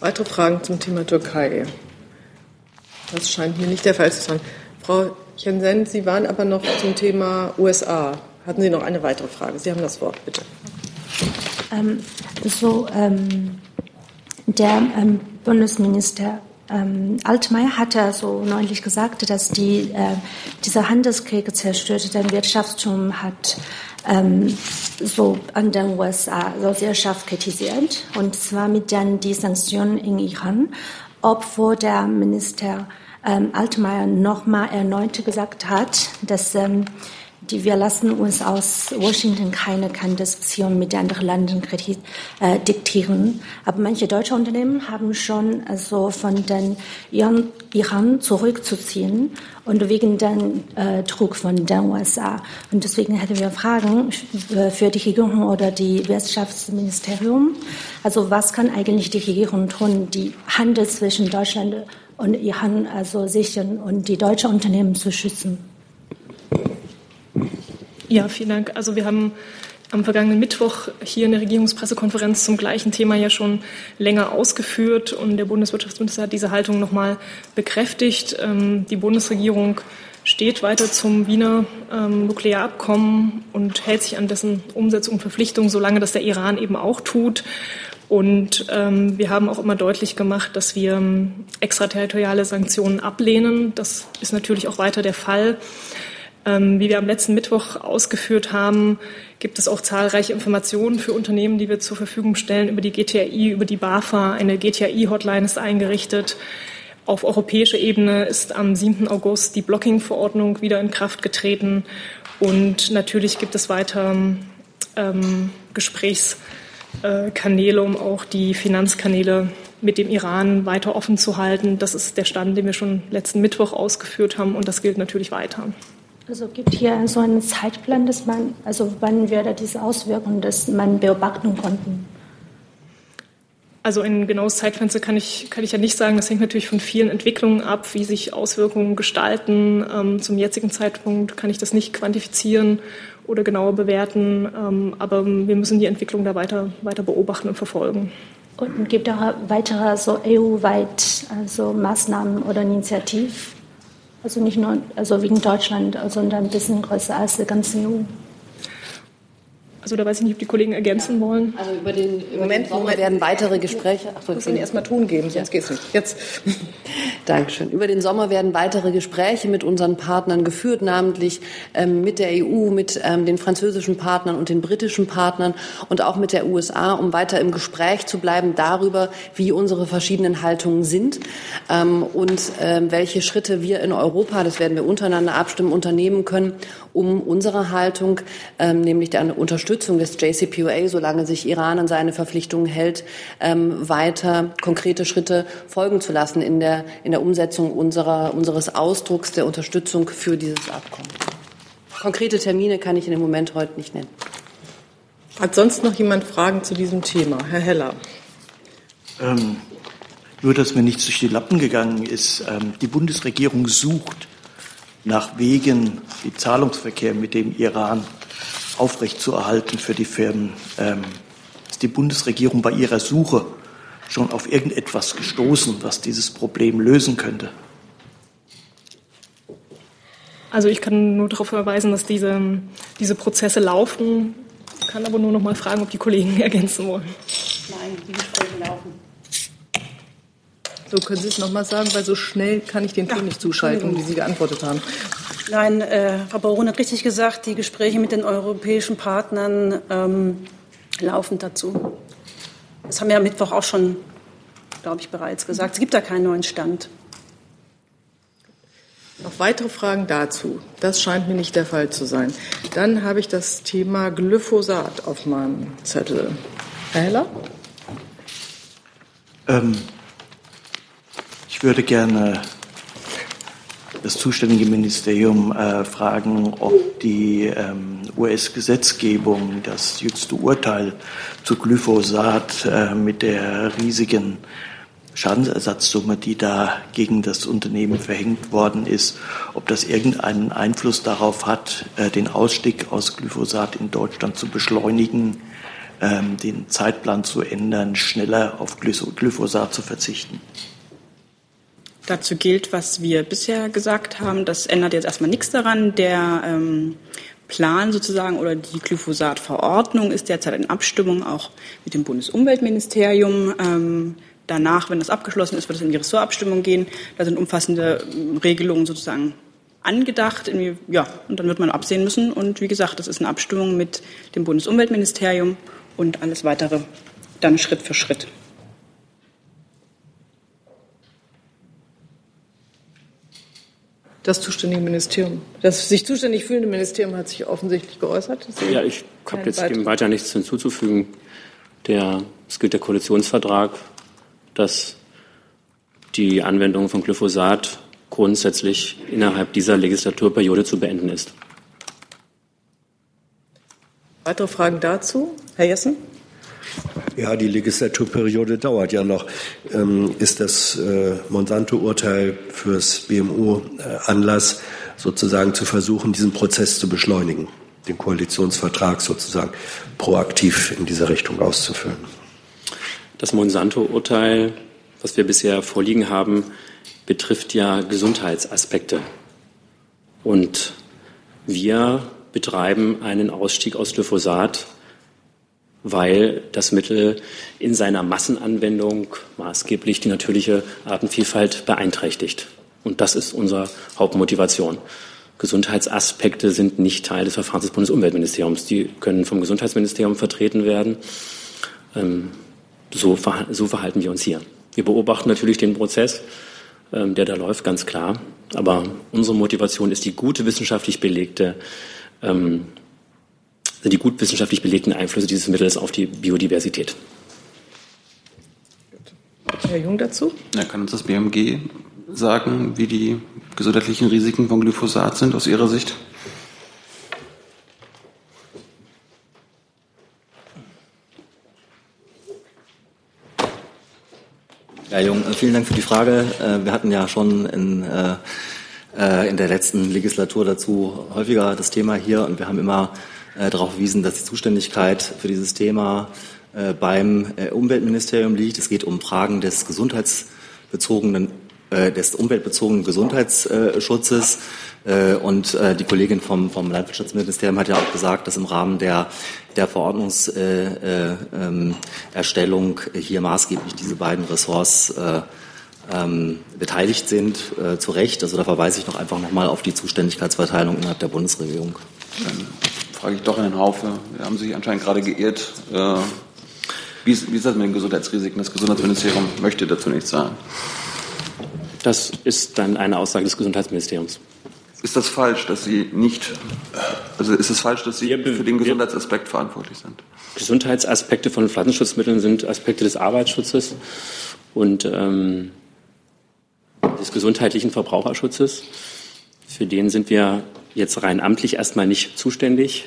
[SPEAKER 3] Weitere Fragen zum Thema Türkei? Das scheint mir nicht der Fall zu sein. Frau Jensen, Sie waren aber noch zum Thema USA. Hatten Sie noch eine weitere Frage? Sie haben das Wort, bitte.
[SPEAKER 20] Ähm, so, ähm, der ähm, Bundesminister ähm, Altmaier hatte so neulich gesagt, dass die, äh, dieser Handelskrieg zerstörte den Wirtschaftstum hat ähm, so an den USA so sehr scharf kritisiert. Und zwar mit dann die Sanktionen in Iran, obwohl der Minister ähm, Altmaier nochmal erneut gesagt hat, dass ähm, die, wir lassen uns aus Washington keine Handelsbeziehungen mit anderen Ländern äh, diktieren. Aber manche deutsche Unternehmen haben schon also von den Iran, zurückzuziehen und wegen den äh, Druck von den USA. Und deswegen hätten wir Fragen für die Regierung oder die Wirtschaftsministerium. Also was kann eigentlich die Regierung tun, die Handel zwischen Deutschland und Iran also sichern und die deutschen Unternehmen zu schützen?
[SPEAKER 17] Ja, vielen Dank. Also wir haben am vergangenen Mittwoch hier in der Regierungspressekonferenz zum gleichen Thema ja schon länger ausgeführt und der Bundeswirtschaftsminister hat diese Haltung nochmal bekräftigt. Ähm, die Bundesregierung steht weiter zum Wiener ähm, Nuklearabkommen und hält sich an dessen Umsetzung und Verpflichtung, solange das der Iran eben auch tut. Und ähm, wir haben auch immer deutlich gemacht, dass wir ähm, extraterritoriale Sanktionen ablehnen. Das ist natürlich auch weiter der Fall. Ähm, wie wir am letzten Mittwoch ausgeführt haben, gibt es auch zahlreiche Informationen für Unternehmen, die wir zur Verfügung stellen über die GTI, über die BAFA. Eine GTI-Hotline ist eingerichtet. Auf europäischer Ebene ist am 7. August die Blocking-Verordnung wieder in Kraft getreten. Und natürlich gibt es weiter ähm, Gesprächskanäle, um auch die Finanzkanäle mit dem Iran weiter offen zu halten. Das ist der Stand, den wir schon letzten Mittwoch ausgeführt haben und das gilt natürlich weiter.
[SPEAKER 20] Also gibt hier so einen Zeitplan, dass man, also wann würde diese Auswirkungen, dass man beobachten konnten?
[SPEAKER 17] Also ein genaues Zeitfenster kann ich, kann ich ja nicht sagen. Das hängt natürlich von vielen Entwicklungen ab, wie sich Auswirkungen gestalten. Ähm, zum jetzigen Zeitpunkt kann ich das nicht quantifizieren oder genauer bewerten. Ähm, aber wir müssen die Entwicklung da weiter, weiter beobachten und verfolgen.
[SPEAKER 20] Und gibt es auch weitere so EU-weit also Maßnahmen oder Initiativen? Also nicht nur also wegen Deutschland, sondern ein bisschen größer als die ganze EU.
[SPEAKER 17] Also da weiß ich nicht, ob die Kollegen ergänzen wollen.
[SPEAKER 15] Also über den über Moment, den Sommer werden weitere Gespräche.
[SPEAKER 3] Ach, wir müssen erstmal Ton geben, sonst ja. geht's nicht. Jetzt.
[SPEAKER 15] Dankeschön. Über den Sommer werden weitere Gespräche mit unseren Partnern geführt, namentlich ähm, mit der EU, mit ähm, den französischen Partnern und den britischen Partnern und auch mit der USA, um weiter im Gespräch zu bleiben darüber, wie unsere verschiedenen Haltungen sind ähm, und ähm, welche Schritte wir in Europa, das werden wir untereinander abstimmen, unternehmen können, um unsere Haltung, ähm, nämlich der Unterstützung des JCPOA, solange sich Iran an seine Verpflichtungen hält, ähm, weiter konkrete Schritte folgen zu lassen in der, in der Umsetzung unserer, unseres Ausdrucks der Unterstützung für dieses Abkommen. Konkrete Termine kann ich in dem Moment heute nicht nennen.
[SPEAKER 3] Hat sonst noch jemand Fragen zu diesem Thema? Herr Heller.
[SPEAKER 16] Ähm, nur, dass mir nichts durch die Lappen gegangen ist. Ähm, die Bundesregierung sucht nach Wegen, den Zahlungsverkehr mit dem Iran aufrechtzuerhalten für die Firmen. Ähm, ist die Bundesregierung bei ihrer Suche schon auf irgendetwas gestoßen, was dieses Problem lösen könnte?
[SPEAKER 17] Also ich kann nur darauf verweisen, dass diese, diese Prozesse laufen. Ich kann aber nur noch mal fragen, ob die Kollegen ergänzen wollen.
[SPEAKER 18] Nein.
[SPEAKER 3] So, können Sie es noch mal sagen, weil so schnell kann ich den Ton nicht zuschalten, wie Sie geantwortet haben.
[SPEAKER 18] Nein, äh, Frau Baron hat richtig gesagt, die Gespräche mit den europäischen Partnern ähm, laufen dazu. Das haben wir am Mittwoch auch schon, glaube ich, bereits gesagt. Es gibt da keinen neuen Stand.
[SPEAKER 3] Noch weitere Fragen dazu? Das scheint mir nicht der Fall zu sein. Dann habe ich das Thema Glyphosat auf meinem Zettel. Herr Heller?
[SPEAKER 16] Ähm, würde gerne das zuständige Ministerium äh, fragen, ob die ähm, US-Gesetzgebung, das jüngste Urteil zu Glyphosat äh, mit der riesigen Schadensersatzsumme, die da gegen das Unternehmen verhängt worden ist, ob das irgendeinen Einfluss darauf hat, äh, den Ausstieg aus Glyphosat in Deutschland zu beschleunigen, ähm, den Zeitplan zu ändern, schneller auf Glyphosat zu verzichten.
[SPEAKER 14] Dazu gilt, was wir bisher gesagt haben. Das ändert jetzt erstmal nichts daran. Der ähm, Plan sozusagen oder die Glyphosat-Verordnung ist derzeit in Abstimmung auch mit dem Bundesumweltministerium. Ähm, danach, wenn das abgeschlossen ist, wird es in die Ressortabstimmung gehen. Da sind umfassende ähm, Regelungen sozusagen angedacht. Ja, und dann wird man absehen müssen. Und wie gesagt, das ist eine Abstimmung mit dem Bundesumweltministerium und alles weitere dann Schritt für Schritt.
[SPEAKER 3] Das zuständige Ministerium. Das sich zuständig fühlende Ministerium hat sich offensichtlich geäußert.
[SPEAKER 10] Sie ja, ich habe jetzt dem weiter nichts hinzuzufügen. Der, es gilt der Koalitionsvertrag, dass die Anwendung von Glyphosat grundsätzlich innerhalb dieser Legislaturperiode zu beenden ist.
[SPEAKER 3] Weitere Fragen dazu? Herr Jessen?
[SPEAKER 4] Ja, die Legislaturperiode dauert ja noch. Ähm, ist das äh, Monsanto-Urteil fürs BMU äh, Anlass, sozusagen zu versuchen, diesen Prozess zu beschleunigen, den Koalitionsvertrag sozusagen proaktiv in dieser Richtung auszuführen?
[SPEAKER 10] Das Monsanto-Urteil, was wir bisher vorliegen haben, betrifft ja Gesundheitsaspekte. Und wir betreiben einen Ausstieg aus Glyphosat weil das Mittel in seiner Massenanwendung maßgeblich die natürliche Artenvielfalt beeinträchtigt. Und das ist unsere Hauptmotivation. Gesundheitsaspekte sind nicht Teil des Verfahrens des Bundesumweltministeriums. Die können vom Gesundheitsministerium vertreten werden. Ähm, so, verhalten wir uns hier. Wir beobachten natürlich den Prozess, ähm, der da läuft, ganz klar. Aber unsere Motivation ist die gute wissenschaftlich belegte ähm, die gut wissenschaftlich belegten Einflüsse dieses Mittels auf die Biodiversität.
[SPEAKER 3] Herr Jung dazu?
[SPEAKER 2] Ja, kann uns das BMG sagen, wie die gesundheitlichen Risiken von Glyphosat sind aus Ihrer Sicht?
[SPEAKER 21] Herr Jung, äh, vielen Dank für die Frage. Äh, wir hatten ja schon in, äh, in der letzten Legislatur dazu häufiger das Thema hier und wir haben immer darauf verwiesen, dass die Zuständigkeit für dieses Thema beim Umweltministerium liegt. Es geht um Fragen des gesundheitsbezogenen des umweltbezogenen Gesundheitsschutzes. Und die Kollegin vom, vom Landwirtschaftsministerium hat ja auch gesagt, dass im Rahmen der, der Verordnungserstellung hier maßgeblich diese beiden Ressorts ähm, beteiligt sind, äh, zu Recht. Also da verweise ich noch einfach nochmal auf die Zuständigkeitsverteilung innerhalb der Bundesregierung.
[SPEAKER 2] Frage ich doch in den Haufe. Wir haben sich anscheinend gerade geirrt. Äh, wie, ist, wie ist das mit den Gesundheitsrisiken? Das Gesundheitsministerium möchte dazu nichts sagen.
[SPEAKER 10] Das ist dann eine Aussage des Gesundheitsministeriums.
[SPEAKER 2] Ist das falsch, dass Sie nicht, also ist es falsch, dass Sie für den Gesundheitsaspekt verantwortlich sind?
[SPEAKER 10] Gesundheitsaspekte von Pflanzenschutzmitteln sind Aspekte des Arbeitsschutzes und ähm, des gesundheitlichen Verbraucherschutzes. Für den sind wir jetzt rein amtlich erstmal nicht zuständig.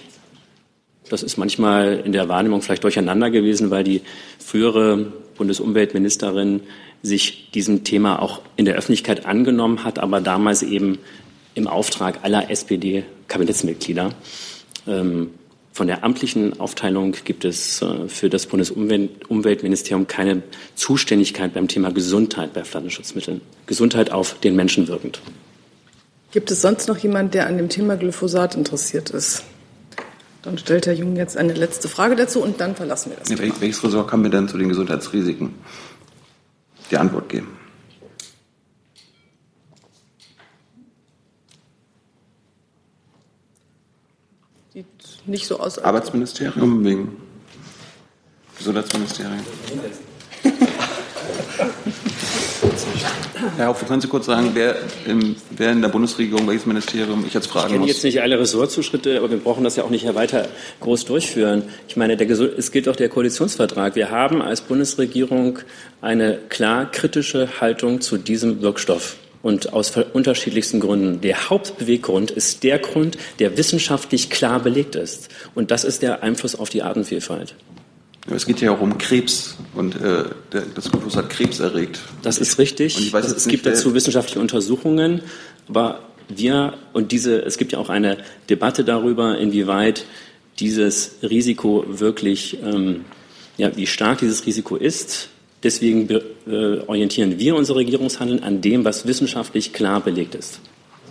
[SPEAKER 10] Das ist manchmal in der Wahrnehmung vielleicht durcheinander gewesen, weil die frühere Bundesumweltministerin sich diesem Thema auch in der Öffentlichkeit angenommen hat, aber damals eben im Auftrag aller SPD-Kabinettsmitglieder. Ähm, von der amtlichen Aufteilung gibt es äh, für das Bundesumweltministerium keine Zuständigkeit beim Thema Gesundheit bei Pflanzenschutzmitteln. Gesundheit auf den Menschen wirkend.
[SPEAKER 3] Gibt es sonst noch jemand, der an dem Thema Glyphosat interessiert ist? Dann stellt Herr Jung jetzt eine letzte Frage dazu und dann verlassen wir das.
[SPEAKER 2] Ja, welches Ressort kann mir denn zu den Gesundheitsrisiken die Antwort geben?
[SPEAKER 3] Sieht nicht so aus.
[SPEAKER 2] Arbeitsministerium wegen Gesundheitsministerium. Herr Haupt, können Sie kurz sagen, wer, wer in der Bundesregierung, welches Ministerium ich jetzt fragen
[SPEAKER 10] ich
[SPEAKER 2] muss?
[SPEAKER 10] jetzt nicht alle Ressortzuschritte, aber wir brauchen das ja auch nicht weiter groß durchführen. Ich meine, der, es gilt auch der Koalitionsvertrag. Wir haben als Bundesregierung eine klar kritische Haltung zu diesem Wirkstoff. Und aus unterschiedlichsten Gründen. Der Hauptbeweggrund ist der Grund, der wissenschaftlich klar belegt ist. Und das ist der Einfluss auf die Artenvielfalt.
[SPEAKER 2] Es geht ja auch um Krebs und äh, das Glyphosat Krebs erregt.
[SPEAKER 10] Das ist richtig.
[SPEAKER 2] Und ich weiß
[SPEAKER 10] es
[SPEAKER 2] jetzt
[SPEAKER 10] gibt dazu wissenschaftliche Untersuchungen, aber wir und diese, es gibt ja auch eine Debatte darüber, inwieweit dieses Risiko wirklich, ähm, ja, wie stark dieses Risiko ist. Deswegen äh, orientieren wir unser Regierungshandeln an dem, was wissenschaftlich klar belegt ist.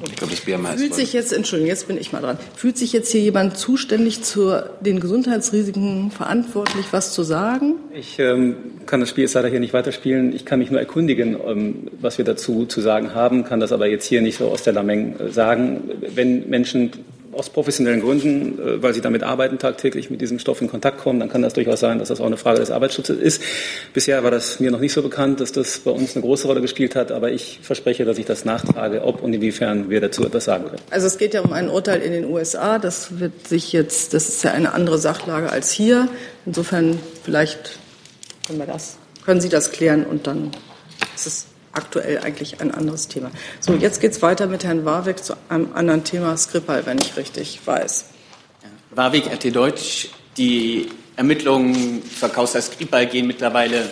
[SPEAKER 2] Ich glaube, das BMI
[SPEAKER 3] Fühlt sich jetzt, Entschuldigung, jetzt bin ich mal dran. Fühlt sich jetzt hier jemand zuständig zu den Gesundheitsrisiken verantwortlich, was zu sagen?
[SPEAKER 22] Ich ähm, kann das Spiel jetzt leider hier nicht weiterspielen. Ich kann mich nur erkundigen, ähm, was wir dazu zu sagen haben, kann das aber jetzt hier nicht so aus der Lameng äh, sagen. Wenn Menschen aus professionellen Gründen, äh, weil sie damit arbeiten, tagtäglich mit diesem Stoff in Kontakt kommen, dann kann das durchaus sein, dass das auch eine Frage des Arbeitsschutzes ist. Bisher war das mir noch nicht so bekannt, dass das bei uns eine große Rolle gespielt hat, aber ich verspreche, dass ich das nachtrage, ob und inwiefern wir dazu etwas sagen können.
[SPEAKER 3] Also es geht ja um ein Urteil in den USA. Das wird sich jetzt, das ist ja eine andere Sachlage als hier. Insofern vielleicht können wir das, können Sie das klären und dann ist es aktuell eigentlich ein anderes Thema. So, jetzt geht es weiter mit Herrn Warwick zu einem anderen Thema, Skripal, wenn ich richtig weiß.
[SPEAKER 23] Warwick, RT Deutsch. Die Ermittlungen für Causa Skripal gehen mittlerweile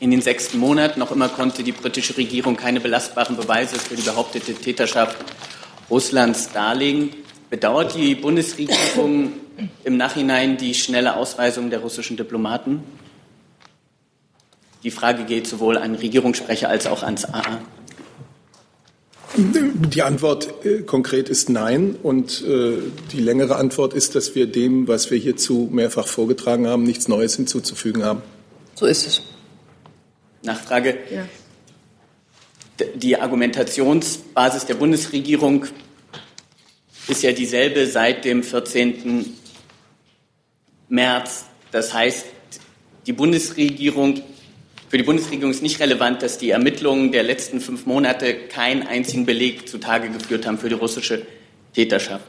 [SPEAKER 23] in den sechsten Monat. Noch immer konnte die britische Regierung keine belastbaren Beweise für die behauptete Täterschaft Russlands darlegen. Bedauert die Bundesregierung im Nachhinein die schnelle Ausweisung der russischen Diplomaten? Die Frage geht sowohl an Regierungssprecher als auch ans AA.
[SPEAKER 1] Die Antwort äh, konkret ist nein. Und äh, die längere Antwort ist, dass wir dem, was wir hierzu mehrfach vorgetragen haben, nichts Neues hinzuzufügen haben.
[SPEAKER 3] So ist es.
[SPEAKER 23] Nachfrage.
[SPEAKER 3] Ja.
[SPEAKER 23] Die Argumentationsbasis der Bundesregierung ist ja dieselbe seit dem 14. März. Das heißt, die Bundesregierung für die Bundesregierung ist nicht relevant, dass die Ermittlungen der letzten fünf Monate keinen einzigen Beleg zutage geführt haben für die russische Täterschaft.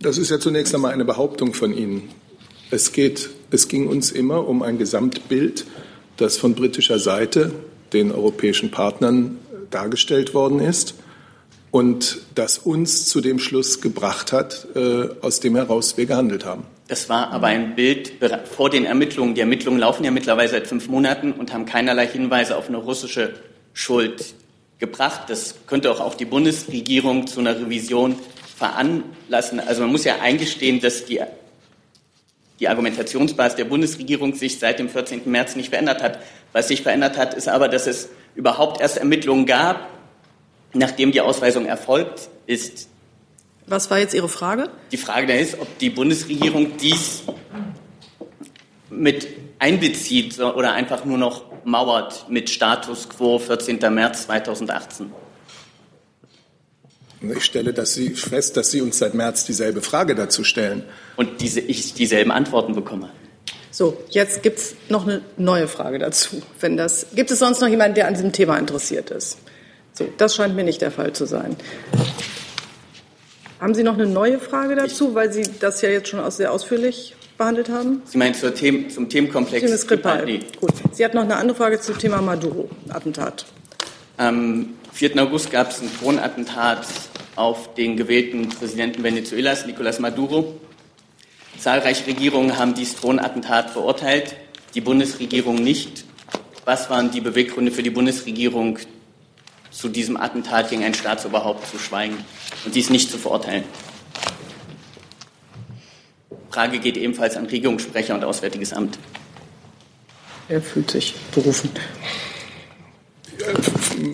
[SPEAKER 1] Das ist ja zunächst einmal eine Behauptung von Ihnen. Es, geht, es ging uns immer um ein Gesamtbild, das von britischer Seite den europäischen Partnern dargestellt worden ist und das uns zu dem Schluss gebracht hat, äh, aus dem heraus wir gehandelt haben.
[SPEAKER 23] Das war aber ein Bild vor den Ermittlungen. Die Ermittlungen laufen ja mittlerweile seit fünf Monaten und haben keinerlei Hinweise auf eine russische Schuld gebracht. Das könnte auch, auch die Bundesregierung zu einer Revision veranlassen. Also man muss ja eingestehen, dass die, die Argumentationsbasis der Bundesregierung sich seit dem 14. März nicht verändert hat. Was sich verändert hat, ist aber, dass es überhaupt erst Ermittlungen gab, nachdem die Ausweisung erfolgt ist.
[SPEAKER 3] Was war jetzt Ihre Frage?
[SPEAKER 23] Die Frage ist, ob die Bundesregierung dies mit einbezieht oder einfach nur noch mauert mit Status quo 14. März 2018.
[SPEAKER 1] Ich stelle dass Sie fest, dass Sie uns seit März dieselbe Frage dazu stellen.
[SPEAKER 23] Und diese, ich dieselben Antworten bekomme.
[SPEAKER 3] So, jetzt gibt es noch eine neue Frage dazu. Wenn das, gibt es sonst noch jemanden, der an diesem Thema interessiert ist? So, das scheint mir nicht der Fall zu sein. Haben Sie noch eine neue Frage dazu, weil Sie das ja jetzt schon sehr ausführlich behandelt haben?
[SPEAKER 23] Sie meinen zur Them zum Themenkomplex?
[SPEAKER 3] Thema Skripal. Gut. Sie hat noch eine andere Frage zum Thema Maduro-Attentat.
[SPEAKER 23] Am 4. August gab es ein Drohnenattentat auf den gewählten Präsidenten Venezuelas, Nicolás Maduro. Zahlreiche Regierungen haben dieses Drohnenattentat verurteilt, die Bundesregierung nicht. Was waren die Beweggründe für die Bundesregierung, zu diesem Attentat gegen ein Staatsoberhaupt zu schweigen und dies nicht zu verurteilen. Frage geht ebenfalls an Regierungssprecher und Auswärtiges Amt.
[SPEAKER 3] Er fühlt sich berufen.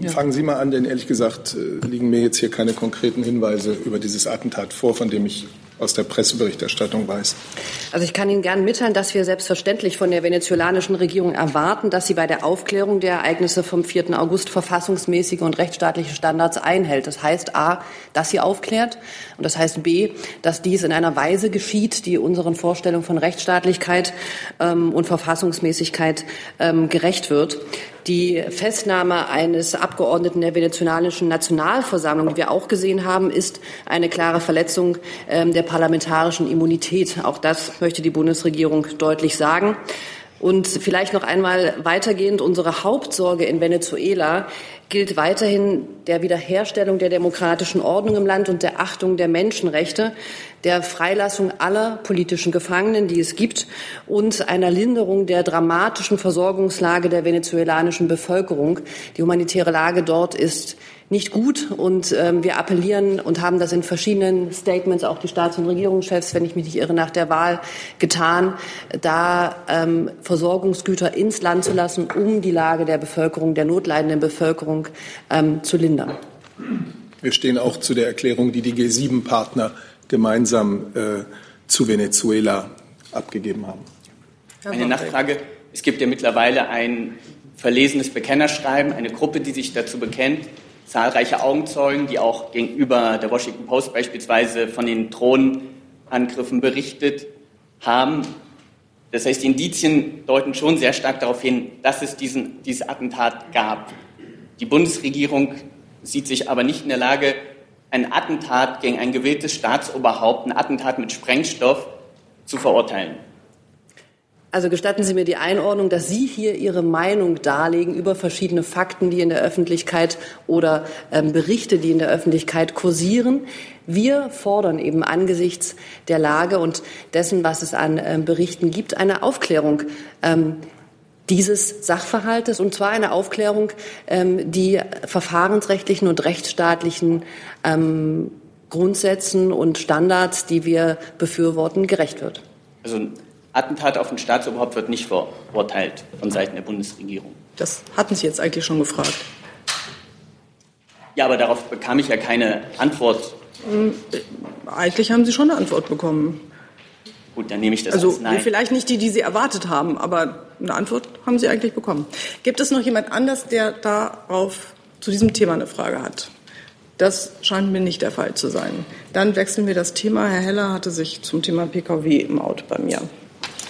[SPEAKER 1] Fangen Sie mal an, denn ehrlich gesagt äh, liegen mir jetzt hier keine konkreten Hinweise über dieses Attentat vor, von dem ich aus der Presseberichterstattung weiß.
[SPEAKER 24] Also ich kann Ihnen gern mitteilen, dass wir selbstverständlich von der venezolanischen Regierung erwarten, dass sie bei der Aufklärung der Ereignisse vom 4. August verfassungsmäßige und rechtsstaatliche Standards einhält. Das heißt a, dass sie aufklärt und das heißt b, dass dies in einer Weise geschieht, die unseren Vorstellungen von Rechtsstaatlichkeit ähm, und Verfassungsmäßigkeit ähm, gerecht wird. Die Festnahme eines Abgeordneten der venezolanischen Nationalversammlung, die wir auch gesehen haben, ist eine klare Verletzung ähm, der parlamentarischen Immunität. Auch das möchte die Bundesregierung deutlich sagen. Und vielleicht noch einmal weitergehend, unsere Hauptsorge in Venezuela gilt weiterhin der Wiederherstellung der demokratischen Ordnung im Land und der Achtung der Menschenrechte, der Freilassung aller politischen Gefangenen, die es gibt, und einer Linderung der dramatischen Versorgungslage der venezuelanischen Bevölkerung. Die humanitäre Lage dort ist nicht gut. Und ähm, wir appellieren und haben das in verschiedenen Statements auch die Staats- und Regierungschefs, wenn ich mich nicht irre, nach der Wahl getan, da ähm, Versorgungsgüter ins Land zu lassen, um die Lage der Bevölkerung, der notleidenden Bevölkerung ähm, zu lindern.
[SPEAKER 1] Wir stehen auch zu der Erklärung, die die G7-Partner gemeinsam äh, zu Venezuela abgegeben haben.
[SPEAKER 23] Eine Nachfrage. Es gibt ja mittlerweile ein verlesenes Bekennerschreiben, eine Gruppe, die sich dazu bekennt, zahlreiche Augenzeugen, die auch gegenüber der Washington Post beispielsweise von den Drohnenangriffen berichtet haben. Das heißt, die Indizien deuten schon sehr stark darauf hin, dass es diesen, dieses Attentat gab. Die Bundesregierung sieht sich aber nicht in der Lage, ein Attentat gegen ein gewähltes Staatsoberhaupt, ein Attentat mit Sprengstoff zu verurteilen.
[SPEAKER 24] Also gestatten Sie mir die Einordnung, dass Sie hier Ihre Meinung darlegen über verschiedene Fakten, die in der Öffentlichkeit oder ähm, Berichte, die in der Öffentlichkeit kursieren. Wir fordern eben angesichts der Lage und dessen, was es an ähm, Berichten gibt, eine Aufklärung. Ähm, dieses Sachverhaltes und zwar eine Aufklärung, ähm, die verfahrensrechtlichen und rechtsstaatlichen ähm, Grundsätzen und Standards, die wir befürworten, gerecht wird.
[SPEAKER 23] Also Attentat auf ein Staatsoberhaupt wird nicht verurteilt von Seiten der Bundesregierung.
[SPEAKER 3] Das hatten Sie jetzt eigentlich schon gefragt.
[SPEAKER 23] Ja, aber darauf bekam ich ja keine Antwort.
[SPEAKER 3] Ähm, eigentlich haben Sie schon eine Antwort bekommen.
[SPEAKER 23] Gut, dann nehme ich das
[SPEAKER 3] also,
[SPEAKER 23] als Nein.
[SPEAKER 3] Vielleicht nicht die, die Sie erwartet haben, aber eine Antwort haben Sie eigentlich bekommen. Gibt es noch jemand anders, der darauf zu diesem Thema eine Frage hat? Das scheint mir nicht der Fall zu sein. Dann wechseln wir das Thema. Herr Heller hatte sich zum Thema PKW im Auto bei mir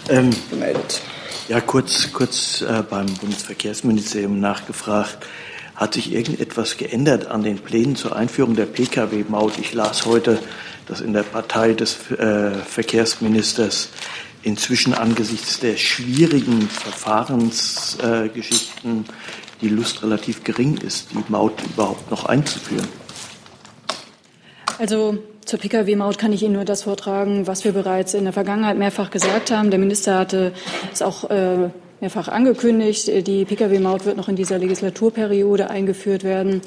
[SPEAKER 3] ähm, gemeldet.
[SPEAKER 16] Ja, kurz, kurz äh, beim Bundesverkehrsministerium nachgefragt. Hat sich irgendetwas geändert an den Plänen zur Einführung der Pkw-Maut? Ich las heute, dass in der Partei des äh, Verkehrsministers inzwischen angesichts der schwierigen Verfahrensgeschichten äh, die Lust relativ gering ist, die Maut überhaupt noch einzuführen.
[SPEAKER 25] Also zur Pkw-Maut kann ich Ihnen nur das vortragen, was wir bereits in der Vergangenheit mehrfach gesagt haben. Der Minister hatte es auch äh, mehrfach angekündigt. Die Pkw-Maut wird noch in dieser Legislaturperiode eingeführt werden.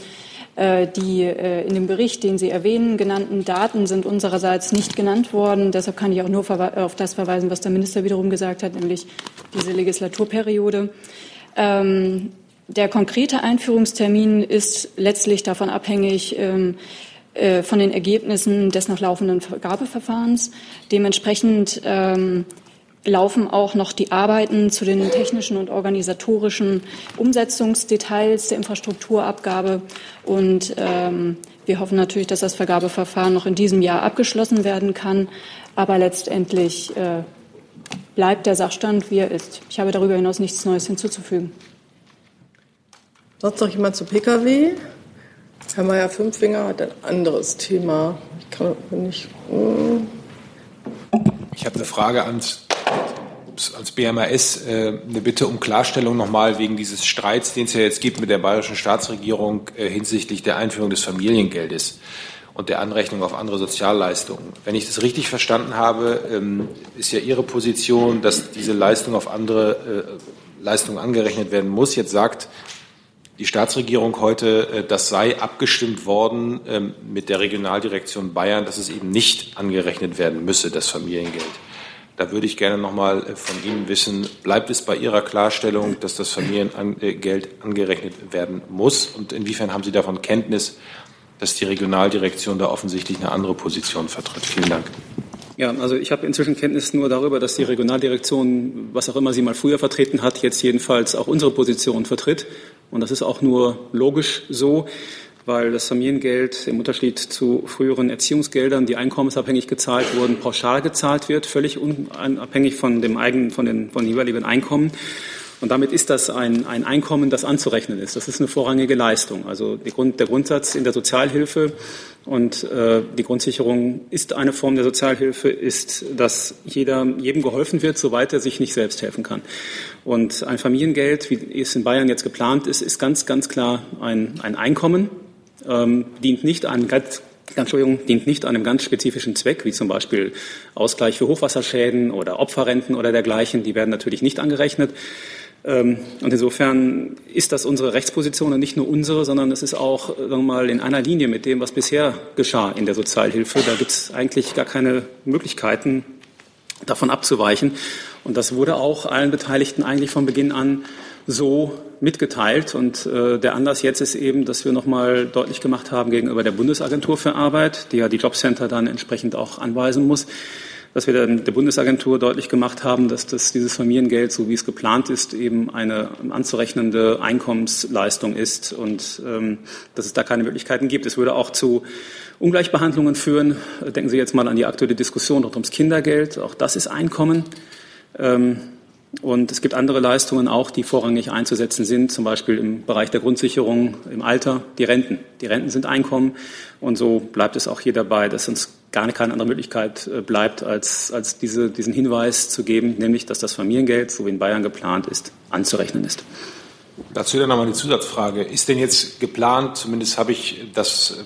[SPEAKER 25] Äh, die äh, in dem Bericht, den Sie erwähnen, genannten Daten sind unsererseits nicht genannt worden. Deshalb kann ich auch nur auf das verweisen, was der Minister wiederum gesagt hat, nämlich diese Legislaturperiode. Ähm, der konkrete Einführungstermin ist letztlich davon abhängig, ähm, äh, von den Ergebnissen des noch laufenden Vergabeverfahrens. Dementsprechend ähm, laufen auch noch die Arbeiten zu den technischen und organisatorischen Umsetzungsdetails der Infrastrukturabgabe. Und ähm, wir hoffen natürlich, dass das Vergabeverfahren noch in diesem Jahr abgeschlossen werden kann. Aber letztendlich äh, bleibt der Sachstand, wie er ist. Ich habe darüber hinaus nichts Neues hinzuzufügen.
[SPEAKER 3] Sonst noch jemand zu Pkw? Herr Mayer-Fünffinger hat ein anderes Thema. Ich kann nicht. Hm.
[SPEAKER 26] Ich habe eine Frage ans, ans BMAS, äh, eine Bitte um Klarstellung nochmal wegen dieses Streits, den es ja jetzt gibt mit der bayerischen Staatsregierung äh, hinsichtlich der Einführung des Familiengeldes und der Anrechnung auf andere Sozialleistungen. Wenn ich das richtig verstanden habe, ähm, ist ja Ihre Position, dass diese Leistung auf andere äh, Leistungen angerechnet werden muss. Jetzt sagt die Staatsregierung heute, äh, das sei abgestimmt worden ähm, mit der Regionaldirektion Bayern, dass es eben nicht angerechnet werden müsse, das Familiengeld. Da würde ich gerne noch mal äh, von Ihnen wissen, bleibt es bei Ihrer Klarstellung, dass das Familiengeld angerechnet werden muss? Und inwiefern haben Sie davon Kenntnis, dass die Regionaldirektion da offensichtlich eine andere Position vertritt? Vielen Dank.
[SPEAKER 22] Ja, also ich habe inzwischen Kenntnis nur darüber, dass die Regionaldirektion, was auch immer sie mal früher vertreten hat, jetzt jedenfalls auch unsere Position vertritt. Und das ist auch nur logisch so, weil das Familiengeld im Unterschied zu früheren Erziehungsgeldern, die einkommensabhängig gezahlt wurden, pauschal gezahlt wird, völlig unabhängig von dem eigenen, von den, von den jeweiligen Einkommen. Und damit ist das ein, ein Einkommen, das anzurechnen ist. Das ist eine vorrangige Leistung. Also Grund, der Grundsatz in der Sozialhilfe und äh, die Grundsicherung ist eine Form der Sozialhilfe, ist, dass jeder, jedem geholfen wird, soweit er sich nicht selbst helfen kann. Und ein Familiengeld, wie es in Bayern jetzt geplant ist, ist ganz, ganz klar ein, ein Einkommen, ähm, dient nicht an ganz Entschuldigung, dient nicht einem ganz spezifischen Zweck, wie zum Beispiel Ausgleich für Hochwasserschäden oder Opferrenten oder dergleichen. Die werden natürlich nicht angerechnet, und insofern ist das unsere Rechtsposition und nicht nur unsere, sondern es ist auch sagen wir mal, in einer Linie mit dem, was bisher geschah in der Sozialhilfe. Da gibt es eigentlich gar keine Möglichkeiten, davon abzuweichen. Und das wurde auch allen Beteiligten eigentlich von Beginn an so mitgeteilt. Und äh, der Anlass jetzt ist eben, dass wir nochmal deutlich gemacht haben gegenüber der Bundesagentur für Arbeit, die ja die Jobcenter dann entsprechend auch anweisen muss, dass wir der Bundesagentur deutlich gemacht haben, dass das, dieses Familiengeld, so wie es geplant ist, eben eine anzurechnende Einkommensleistung ist und ähm, dass es da keine Möglichkeiten gibt. Es würde auch zu Ungleichbehandlungen führen. Denken Sie jetzt mal an die aktuelle Diskussion rund ums Kindergeld. Auch das ist Einkommen. Ähm, und es gibt andere Leistungen auch, die vorrangig einzusetzen sind, zum Beispiel im Bereich der Grundsicherung im Alter, die Renten. Die Renten sind Einkommen und so bleibt es auch hier dabei, dass uns gar keine andere Möglichkeit äh, bleibt, als, als diese, diesen Hinweis zu geben, nämlich dass das Familiengeld, so wie in Bayern geplant ist, anzurechnen ist.
[SPEAKER 26] Dazu dann nochmal die Zusatzfrage. Ist denn jetzt geplant, zumindest habe ich das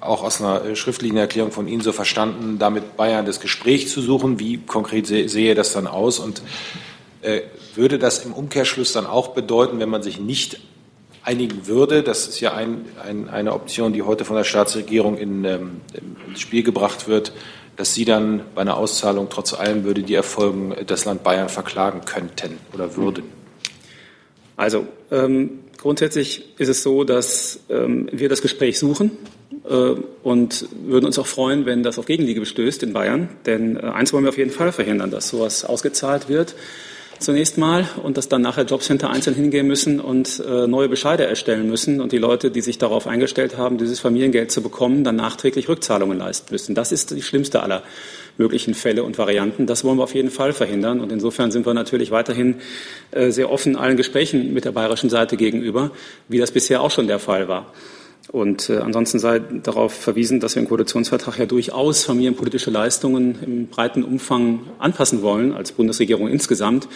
[SPEAKER 26] auch aus einer schriftlichen Erklärung von Ihnen so verstanden, damit Bayern das Gespräch zu suchen? Wie konkret sehe das dann aus? Und äh, würde das im Umkehrschluss dann auch bedeuten, wenn man sich nicht einigen würde, das ist ja ein, ein, eine Option, die heute von der Staatsregierung in, ähm, ins Spiel gebracht wird, dass Sie dann bei einer Auszahlung trotz allem würde die erfolgen, das Land Bayern verklagen könnten oder würden?
[SPEAKER 22] Also ähm, grundsätzlich ist es so, dass ähm, wir das Gespräch suchen äh, und würden uns auch freuen, wenn das auf Gegenliege bestößt in Bayern. Denn äh, eins wollen wir auf jeden Fall verhindern, dass sowas ausgezahlt wird zunächst mal und dass dann nachher Jobcenter einzeln hingehen müssen und äh, neue Bescheide erstellen müssen und die Leute, die sich darauf eingestellt haben, dieses Familiengeld zu bekommen, dann nachträglich Rückzahlungen leisten müssen. Das ist die schlimmste aller möglichen Fälle und Varianten. Das wollen wir auf jeden Fall verhindern. Und insofern sind wir natürlich weiterhin äh, sehr offen allen Gesprächen mit der bayerischen Seite gegenüber, wie das bisher auch schon der Fall war. Und äh, ansonsten sei darauf verwiesen, dass wir im Koalitionsvertrag ja durchaus familienpolitische Leistungen im breiten Umfang anpassen wollen als Bundesregierung insgesamt.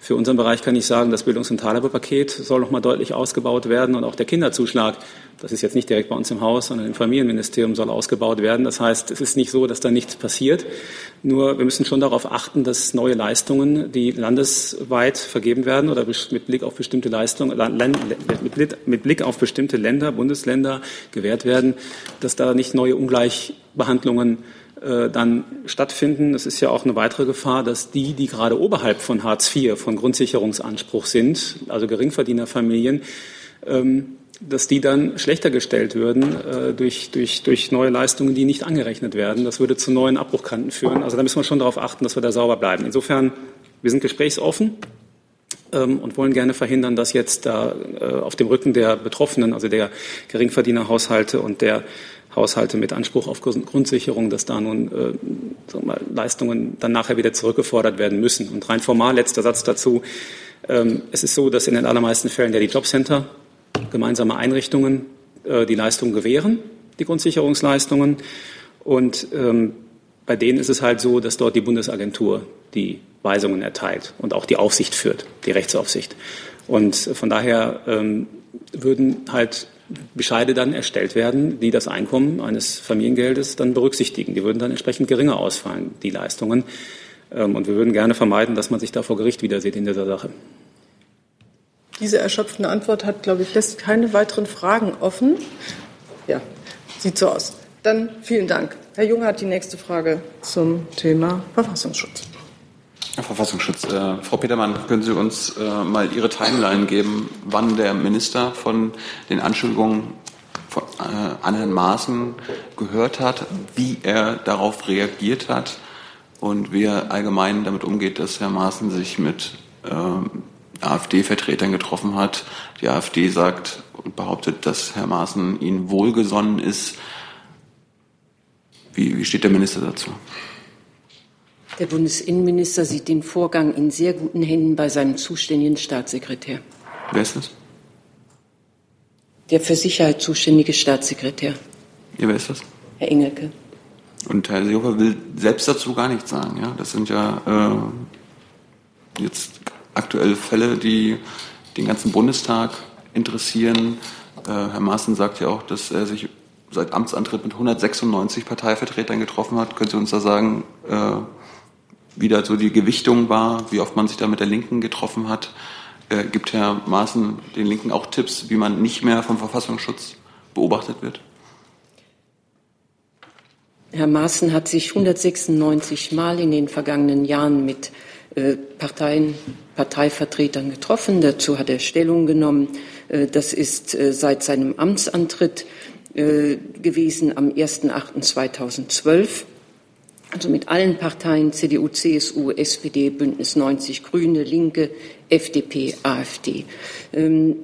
[SPEAKER 22] Für unseren Bereich kann ich sagen, das Bildungs- und Teilhabepaket soll noch mal deutlich ausgebaut werden und auch der Kinderzuschlag, das ist jetzt nicht direkt bei uns im Haus, sondern im Familienministerium soll ausgebaut werden. Das heißt, es ist nicht so, dass da nichts passiert. Nur wir müssen schon darauf achten, dass neue Leistungen, die landesweit vergeben werden oder mit Blick auf bestimmte Leistungen, mit Blick auf bestimmte Länder, Bundesländer gewährt werden, dass da nicht neue Ungleichbehandlungen dann stattfinden. Es ist ja auch eine weitere Gefahr, dass die, die gerade oberhalb von Hartz IV, von Grundsicherungsanspruch sind, also Geringverdienerfamilien, ähm, dass die dann schlechter gestellt würden äh, durch, durch, durch neue Leistungen, die nicht angerechnet werden. Das würde zu neuen Abbruchkanten führen. Also da müssen wir schon darauf achten, dass wir da sauber bleiben. Insofern, wir sind gesprächsoffen ähm, und wollen gerne verhindern, dass jetzt da äh, auf dem Rücken der Betroffenen, also der Geringverdienerhaushalte und der Haushalte mit Anspruch auf Grundsicherung, dass da nun äh, mal, Leistungen dann nachher wieder zurückgefordert werden müssen. Und rein formal, letzter Satz dazu. Ähm, es ist so, dass in den allermeisten Fällen ja die Jobcenter gemeinsame Einrichtungen äh, die Leistungen gewähren, die Grundsicherungsleistungen. Und ähm, bei denen ist es halt so, dass dort die Bundesagentur die Weisungen erteilt und auch die Aufsicht führt, die Rechtsaufsicht. Und von daher ähm, würden halt Bescheide dann erstellt werden, die das Einkommen eines Familiengeldes dann berücksichtigen. Die würden dann entsprechend geringer ausfallen, die Leistungen. Ähm, und wir würden gerne vermeiden, dass man sich da vor Gericht wieder sieht in dieser Sache.
[SPEAKER 3] Diese erschöpfende Antwort hat, glaube ich, lässt keine weiteren Fragen offen. Ja, sieht so aus. Dann vielen Dank. Herr Junge hat die nächste Frage zum Thema Verfassungsschutz.
[SPEAKER 2] Verfassungsschutz. Äh, Frau Petermann, können Sie uns äh, mal Ihre Timeline geben, wann der Minister von den Anschuldigungen von, äh, an Herrn Maaßen gehört hat, wie er darauf reagiert hat und wie er allgemein damit umgeht, dass Herr Maaßen sich mit ähm, AfD-Vertretern getroffen hat. Die AfD sagt und behauptet, dass Herr Maaßen ihnen wohlgesonnen ist. Wie, wie steht der Minister dazu?
[SPEAKER 11] Der Bundesinnenminister sieht den Vorgang in sehr guten Händen bei seinem zuständigen Staatssekretär.
[SPEAKER 2] Wer ist das?
[SPEAKER 11] Der für Sicherheit zuständige Staatssekretär.
[SPEAKER 2] Ja, wer ist das?
[SPEAKER 11] Herr Engelke.
[SPEAKER 2] Und Herr Seehofer will selbst dazu gar nichts sagen. Ja? Das sind ja äh, jetzt aktuelle Fälle, die den ganzen Bundestag interessieren. Äh, Herr Maaßen sagt ja auch, dass er sich seit Amtsantritt mit 196 Parteivertretern getroffen hat. Können Sie uns da sagen, äh, wie da so die Gewichtung war, wie oft man sich da mit der Linken getroffen hat? Äh, gibt Herr Maaßen den Linken auch Tipps, wie man nicht mehr vom Verfassungsschutz beobachtet wird?
[SPEAKER 11] Herr Maaßen hat sich 196 Mal in den vergangenen Jahren mit äh, Parteien, Parteivertretern getroffen. Dazu hat er Stellung genommen. Äh, das ist äh, seit seinem Amtsantritt gewesen am 1.8.2012. Also mit allen Parteien CDU, CSU, SPD, Bündnis 90, Grüne, Linke, FDP, AfD. Ähm,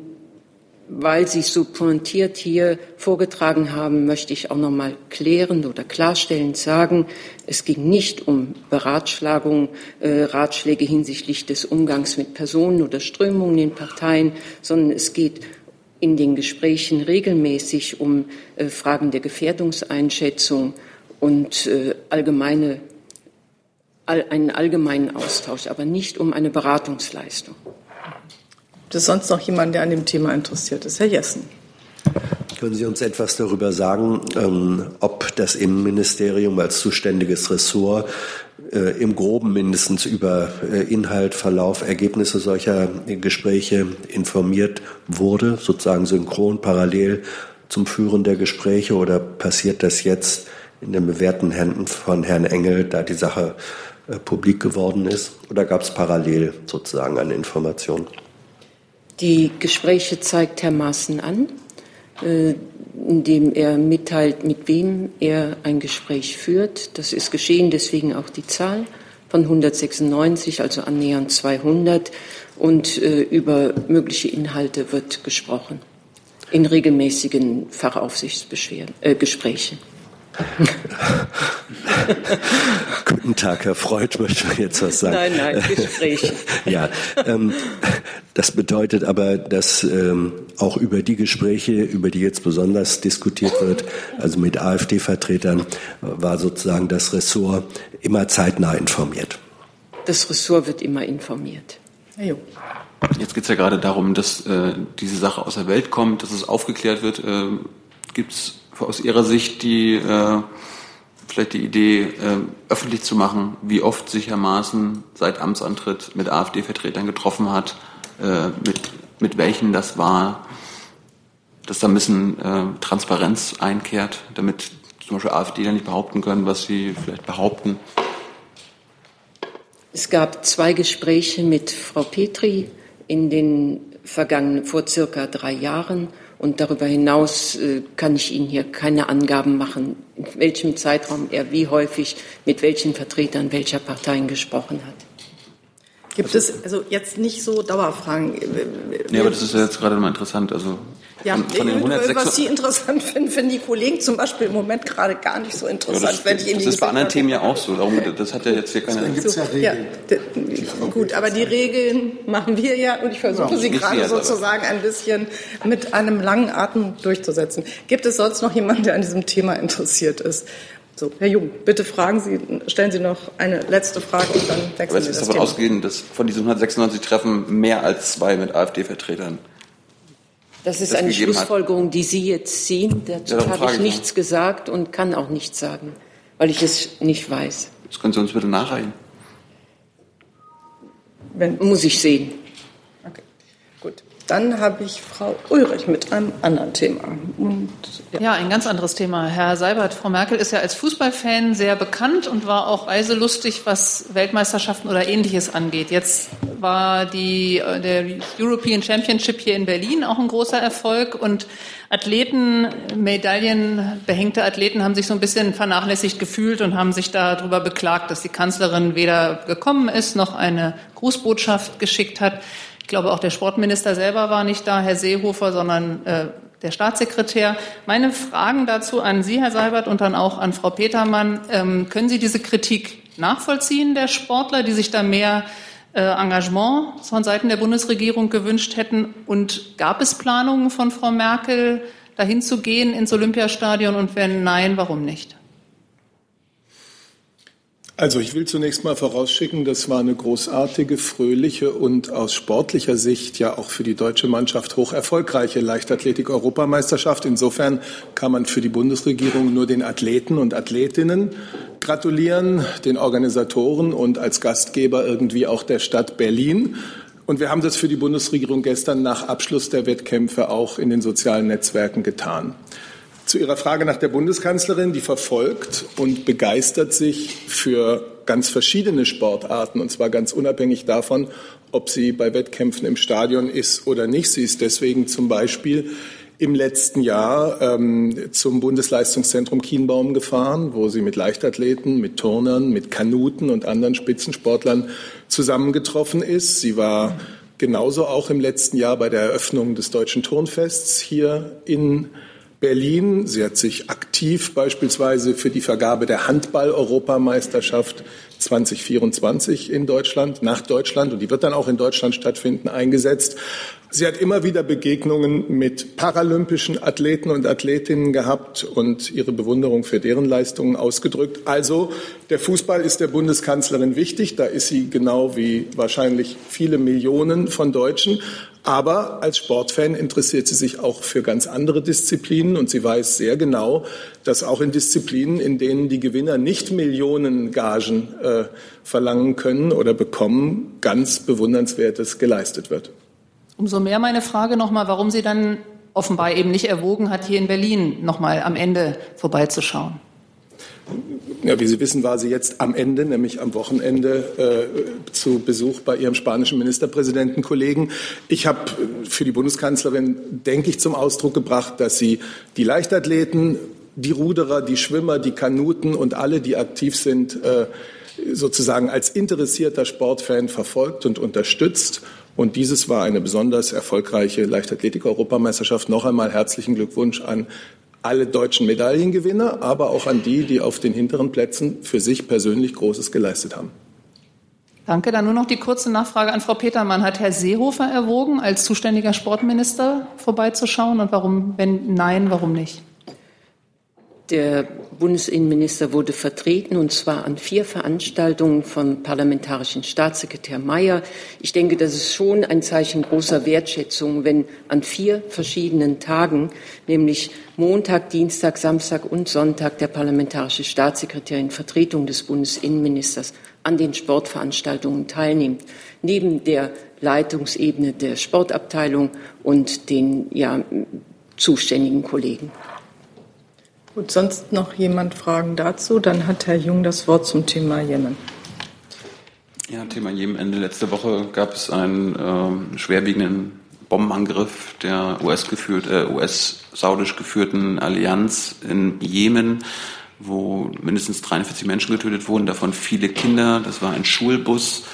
[SPEAKER 11] weil Sie so pointiert hier vorgetragen haben, möchte ich auch noch mal klärend oder klarstellend sagen, es ging nicht um Beratschlagung, äh, Ratschläge hinsichtlich des Umgangs mit Personen oder Strömungen in Parteien, sondern es geht in den Gesprächen regelmäßig um äh, Fragen der Gefährdungseinschätzung und äh, allgemeine, all, einen allgemeinen Austausch, aber nicht um eine Beratungsleistung.
[SPEAKER 3] Gibt es sonst noch jemanden, der an dem Thema interessiert ist? Herr Jessen.
[SPEAKER 4] Können Sie uns etwas darüber sagen, ähm, ob das Innenministerium als zuständiges Ressort äh, im Groben mindestens über äh, Inhalt, Verlauf, Ergebnisse solcher Gespräche informiert wurde, sozusagen synchron, parallel zum Führen der Gespräche oder passiert das jetzt in den bewährten Händen von Herrn Engel, da die Sache äh, publik geworden ist? Oder gab es parallel sozusagen eine Information?
[SPEAKER 11] Die Gespräche zeigt Herr Maaßen an, äh, indem er mitteilt, mit wem er ein Gespräch führt. Das ist geschehen, deswegen auch die Zahl von 196, also annähernd 200. Und äh, über mögliche Inhalte wird gesprochen in regelmäßigen Fachaufsichtsgesprächen. Äh,
[SPEAKER 4] Guten Tag, Herr Freud, möchte ich jetzt was sagen.
[SPEAKER 11] Nein, nein, Gespräche.
[SPEAKER 4] ja, ähm, das bedeutet aber, dass ähm, auch über die Gespräche, über die jetzt besonders diskutiert wird, also mit AfD-Vertretern, war sozusagen das Ressort immer zeitnah informiert.
[SPEAKER 11] Das Ressort wird immer informiert.
[SPEAKER 3] Herr Jung.
[SPEAKER 2] Jetzt geht es ja gerade darum, dass äh, diese Sache aus der Welt kommt, dass es aufgeklärt wird. Äh, Gibt es aus Ihrer Sicht die äh, vielleicht die Idee, äh, öffentlich zu machen, wie oft sich Herr Maaßen seit Amtsantritt mit AfD-Vertretern getroffen hat, äh, mit, mit welchen das war, dass da ein bisschen äh, Transparenz einkehrt, damit zum Beispiel AfD nicht behaupten können, was sie vielleicht behaupten.
[SPEAKER 11] Es gab zwei Gespräche mit Frau Petri in den vergangenen, vor circa drei Jahren. Und darüber hinaus äh, kann ich Ihnen hier keine Angaben machen, in welchem Zeitraum er wie häufig mit welchen Vertretern welcher Parteien gesprochen hat.
[SPEAKER 3] Gibt es also jetzt nicht so Dauerfragen?
[SPEAKER 2] Nee, aber das ist ja jetzt gerade mal interessant. Also
[SPEAKER 3] ja,
[SPEAKER 2] von, von den 106
[SPEAKER 3] was Sie interessant finden, finden die Kollegen zum Beispiel im Moment gerade gar nicht so interessant.
[SPEAKER 2] Ja, das,
[SPEAKER 3] wenn ich in
[SPEAKER 2] das ist bei anderen Themen ja auch so. Darum, das hat ja jetzt hier keine.
[SPEAKER 3] Deswegen gibt's ja Regeln. Ja, gut, aber die Regeln machen wir ja und ich versuche
[SPEAKER 2] Ja,
[SPEAKER 3] sie gerade sozusagen ein bisschen mit einem langen Atem durchzusetzen. Gibt es sonst noch jemanden, der an diesem Thema interessiert ist? So, Herr Jung, bitte fragen Sie, stellen Sie noch eine letzte Frage und dann
[SPEAKER 2] Aber
[SPEAKER 3] wechseln
[SPEAKER 2] es
[SPEAKER 3] wir
[SPEAKER 2] ist
[SPEAKER 3] das
[SPEAKER 2] davon
[SPEAKER 3] Thema.
[SPEAKER 2] ausgehen, dass von diesen 196 Treffen mehr als zwei mit AfD-Vertretern.
[SPEAKER 11] Das ist
[SPEAKER 2] das
[SPEAKER 11] eine
[SPEAKER 2] gegeben hat.
[SPEAKER 11] Schlussfolgerung, die Sie jetzt ziehen. Dazu
[SPEAKER 2] Ja,
[SPEAKER 11] habe ich nichts gesagt und kann auch nichts sagen, weil ich es nicht weiß.
[SPEAKER 2] Das können Sie uns bitte nachreichen.
[SPEAKER 11] Muss ich sehen.
[SPEAKER 3] Dann habe ich Frau Ulrich mit einem anderen Thema. Und,
[SPEAKER 27] Ja, ein ganz anderes Thema. Herr Seibert, Frau Merkel ist ja als Fußballfan sehr bekannt und war auch reiselustig, was Weltmeisterschaften oder Ähnliches angeht. Jetzt war die, äh, der European Championship hier in Berlin auch ein großer Erfolg und Athleten, medaillenbehängte Athleten haben sich so ein bisschen vernachlässigt gefühlt und haben sich darüber beklagt, dass die Kanzlerin weder gekommen ist noch eine Grußbotschaft geschickt hat. Ich glaube, auch der Sportminister selber war nicht da, Herr Seehofer, sondern äh, der Staatssekretär. Meine Fragen dazu an Sie, Herr Seibert, und dann auch an Frau Petermann. Ähm, können Sie diese Kritik nachvollziehen der Sportler, die sich da mehr äh, Engagement von Seiten der Bundesregierung gewünscht hätten? Und gab es Planungen von Frau Merkel, dahin zu gehen ins Olympiastadion? Und wenn nein, warum nicht?
[SPEAKER 1] Also ich will zunächst mal vorausschicken, das war eine großartige, fröhliche und aus sportlicher Sicht ja auch für die deutsche Mannschaft hoch erfolgreiche Leichtathletik-Europameisterschaft. Insofern kann man für die Bundesregierung nur den Athleten und Athletinnen gratulieren, den Organisatoren und als Gastgeber irgendwie auch der Stadt Berlin. Und wir haben das für die Bundesregierung gestern nach Abschluss der Wettkämpfe auch in den sozialen Netzwerken getan. Zu Ihrer Frage nach der Bundeskanzlerin, die verfolgt und begeistert sich für ganz verschiedene Sportarten, und zwar ganz unabhängig davon, ob sie bei Wettkämpfen im Stadion ist oder nicht. Sie ist deswegen zum Beispiel im letzten Jahr ähm, zum Bundesleistungszentrum Kienbaum gefahren, wo sie mit Leichtathleten, mit Turnern, mit Kanuten und anderen Spitzensportlern zusammengetroffen ist. Sie war genauso auch im letzten Jahr bei der Eröffnung des Deutschen Turnfests hier in Berlin. Sie hat sich aktiv beispielsweise für die Vergabe der Handball-Europameisterschaft 2024 in Deutschland, nach Deutschland, und die wird dann auch in Deutschland stattfinden, eingesetzt. Sie hat immer wieder Begegnungen mit paralympischen Athleten und Athletinnen gehabt und ihre Bewunderung für deren Leistungen ausgedrückt. Also der Fußball ist der Bundeskanzlerin wichtig. Da ist sie genau wie wahrscheinlich viele Millionen von Deutschen. Aber als Sportfan interessiert sie sich auch für ganz andere Disziplinen und sie weiß sehr genau, dass auch in Disziplinen, in denen die Gewinner nicht Millionen Gagen äh, verlangen können oder bekommen, ganz Bewundernswertes geleistet wird.
[SPEAKER 27] Umso mehr meine Frage nochmal, warum sie dann offenbar eben nicht erwogen hat, hier in Berlin nochmal am Ende vorbeizuschauen.
[SPEAKER 1] Ja, wie Sie wissen, war sie jetzt am Ende, nämlich am Wochenende, äh, zu Besuch bei ihrem spanischen Ministerpräsidentenkollegen. Ich habe für die Bundeskanzlerin, denke ich, zum Ausdruck gebracht, dass sie die Leichtathleten, die Ruderer, die Schwimmer, die Kanuten und alle, die aktiv sind, äh, sozusagen als interessierter Sportfan verfolgt und unterstützt. Und dieses war eine besonders erfolgreiche Leichtathletik-Europameisterschaft. Noch einmal herzlichen Glückwunsch an alle deutschen Medaillengewinner, aber auch an die, die auf den hinteren Plätzen für sich persönlich Großes geleistet haben.
[SPEAKER 27] Danke. Dann nur noch die kurze Nachfrage an Frau Petermann. Hat Herr Seehofer erwogen, als zuständiger Sportminister vorbeizuschauen? Und warum, wenn nein, warum nicht?
[SPEAKER 11] Der Bundesinnenminister wurde vertreten, und zwar an vier Veranstaltungen vom parlamentarischen Staatssekretär Mayer. Ich denke, das ist schon ein Zeichen großer Wertschätzung, wenn an vier verschiedenen Tagen, nämlich Montag, Dienstag, Samstag und Sonntag, der parlamentarische Staatssekretär in Vertretung des Bundesinnenministers an den Sportveranstaltungen teilnimmt, neben der Leitungsebene der Sportabteilung und den ja, zuständigen Kollegen.
[SPEAKER 3] Gut, sonst noch jemand Fragen dazu? Dann hat Herr Jung das Wort zum Thema Jemen.
[SPEAKER 2] Ja, Thema Jemen. Ende letzte Woche gab es einen äh, schwerwiegenden Bombenangriff der US-geführt, äh, US-saudisch geführten Allianz in Jemen, wo mindestens 43 Menschen getötet wurden, davon viele Kinder. Das war ein Schulbus.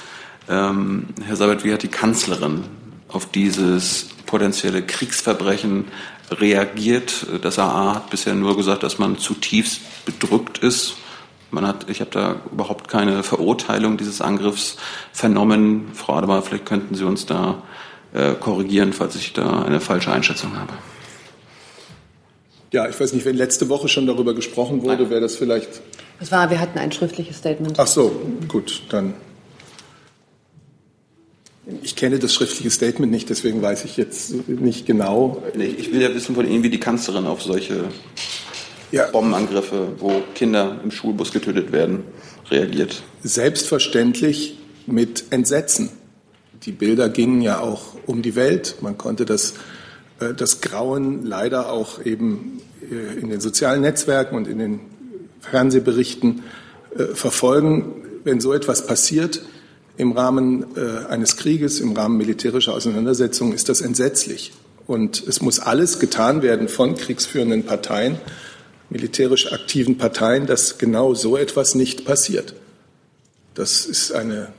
[SPEAKER 2] Ähm, Herr Sabat, wie hat die Kanzlerin auf dieses potenzielle Kriegsverbrechen reagiert. Das AA hat bisher nur gesagt, dass man zutiefst bedrückt ist. Man hat, ich habe da überhaupt keine Verurteilung dieses Angriffs vernommen. Frau Adebar, vielleicht könnten Sie uns da äh, korrigieren, falls ich da eine falsche Einschätzung habe.
[SPEAKER 1] Ja, ich weiß nicht, wenn letzte Woche schon darüber gesprochen wurde, wäre das vielleicht.
[SPEAKER 24] Es war, wir hatten ein schriftliches Statement.
[SPEAKER 1] Ach so, gut, dann ich kenne das schriftliche Statement nicht, deswegen weiß ich jetzt nicht genau.
[SPEAKER 2] Ich will ja wissen von Ihnen, wie die Kanzlerin auf solche ja. Bombenangriffe, wo Kinder im Schulbus getötet werden, reagiert.
[SPEAKER 1] Selbstverständlich mit Entsetzen. Die Bilder gingen ja auch um die Welt. Man konnte das, äh, das Grauen leider auch eben äh, in den sozialen Netzwerken und in den Fernsehberichten äh, verfolgen. Wenn so etwas passiert, im Rahmen äh, eines Krieges, im Rahmen militärischer Auseinandersetzungen ist das entsetzlich. Und es muss alles getan werden von kriegsführenden Parteien, militärisch aktiven Parteien, dass genau so etwas nicht passiert. Das ist eine,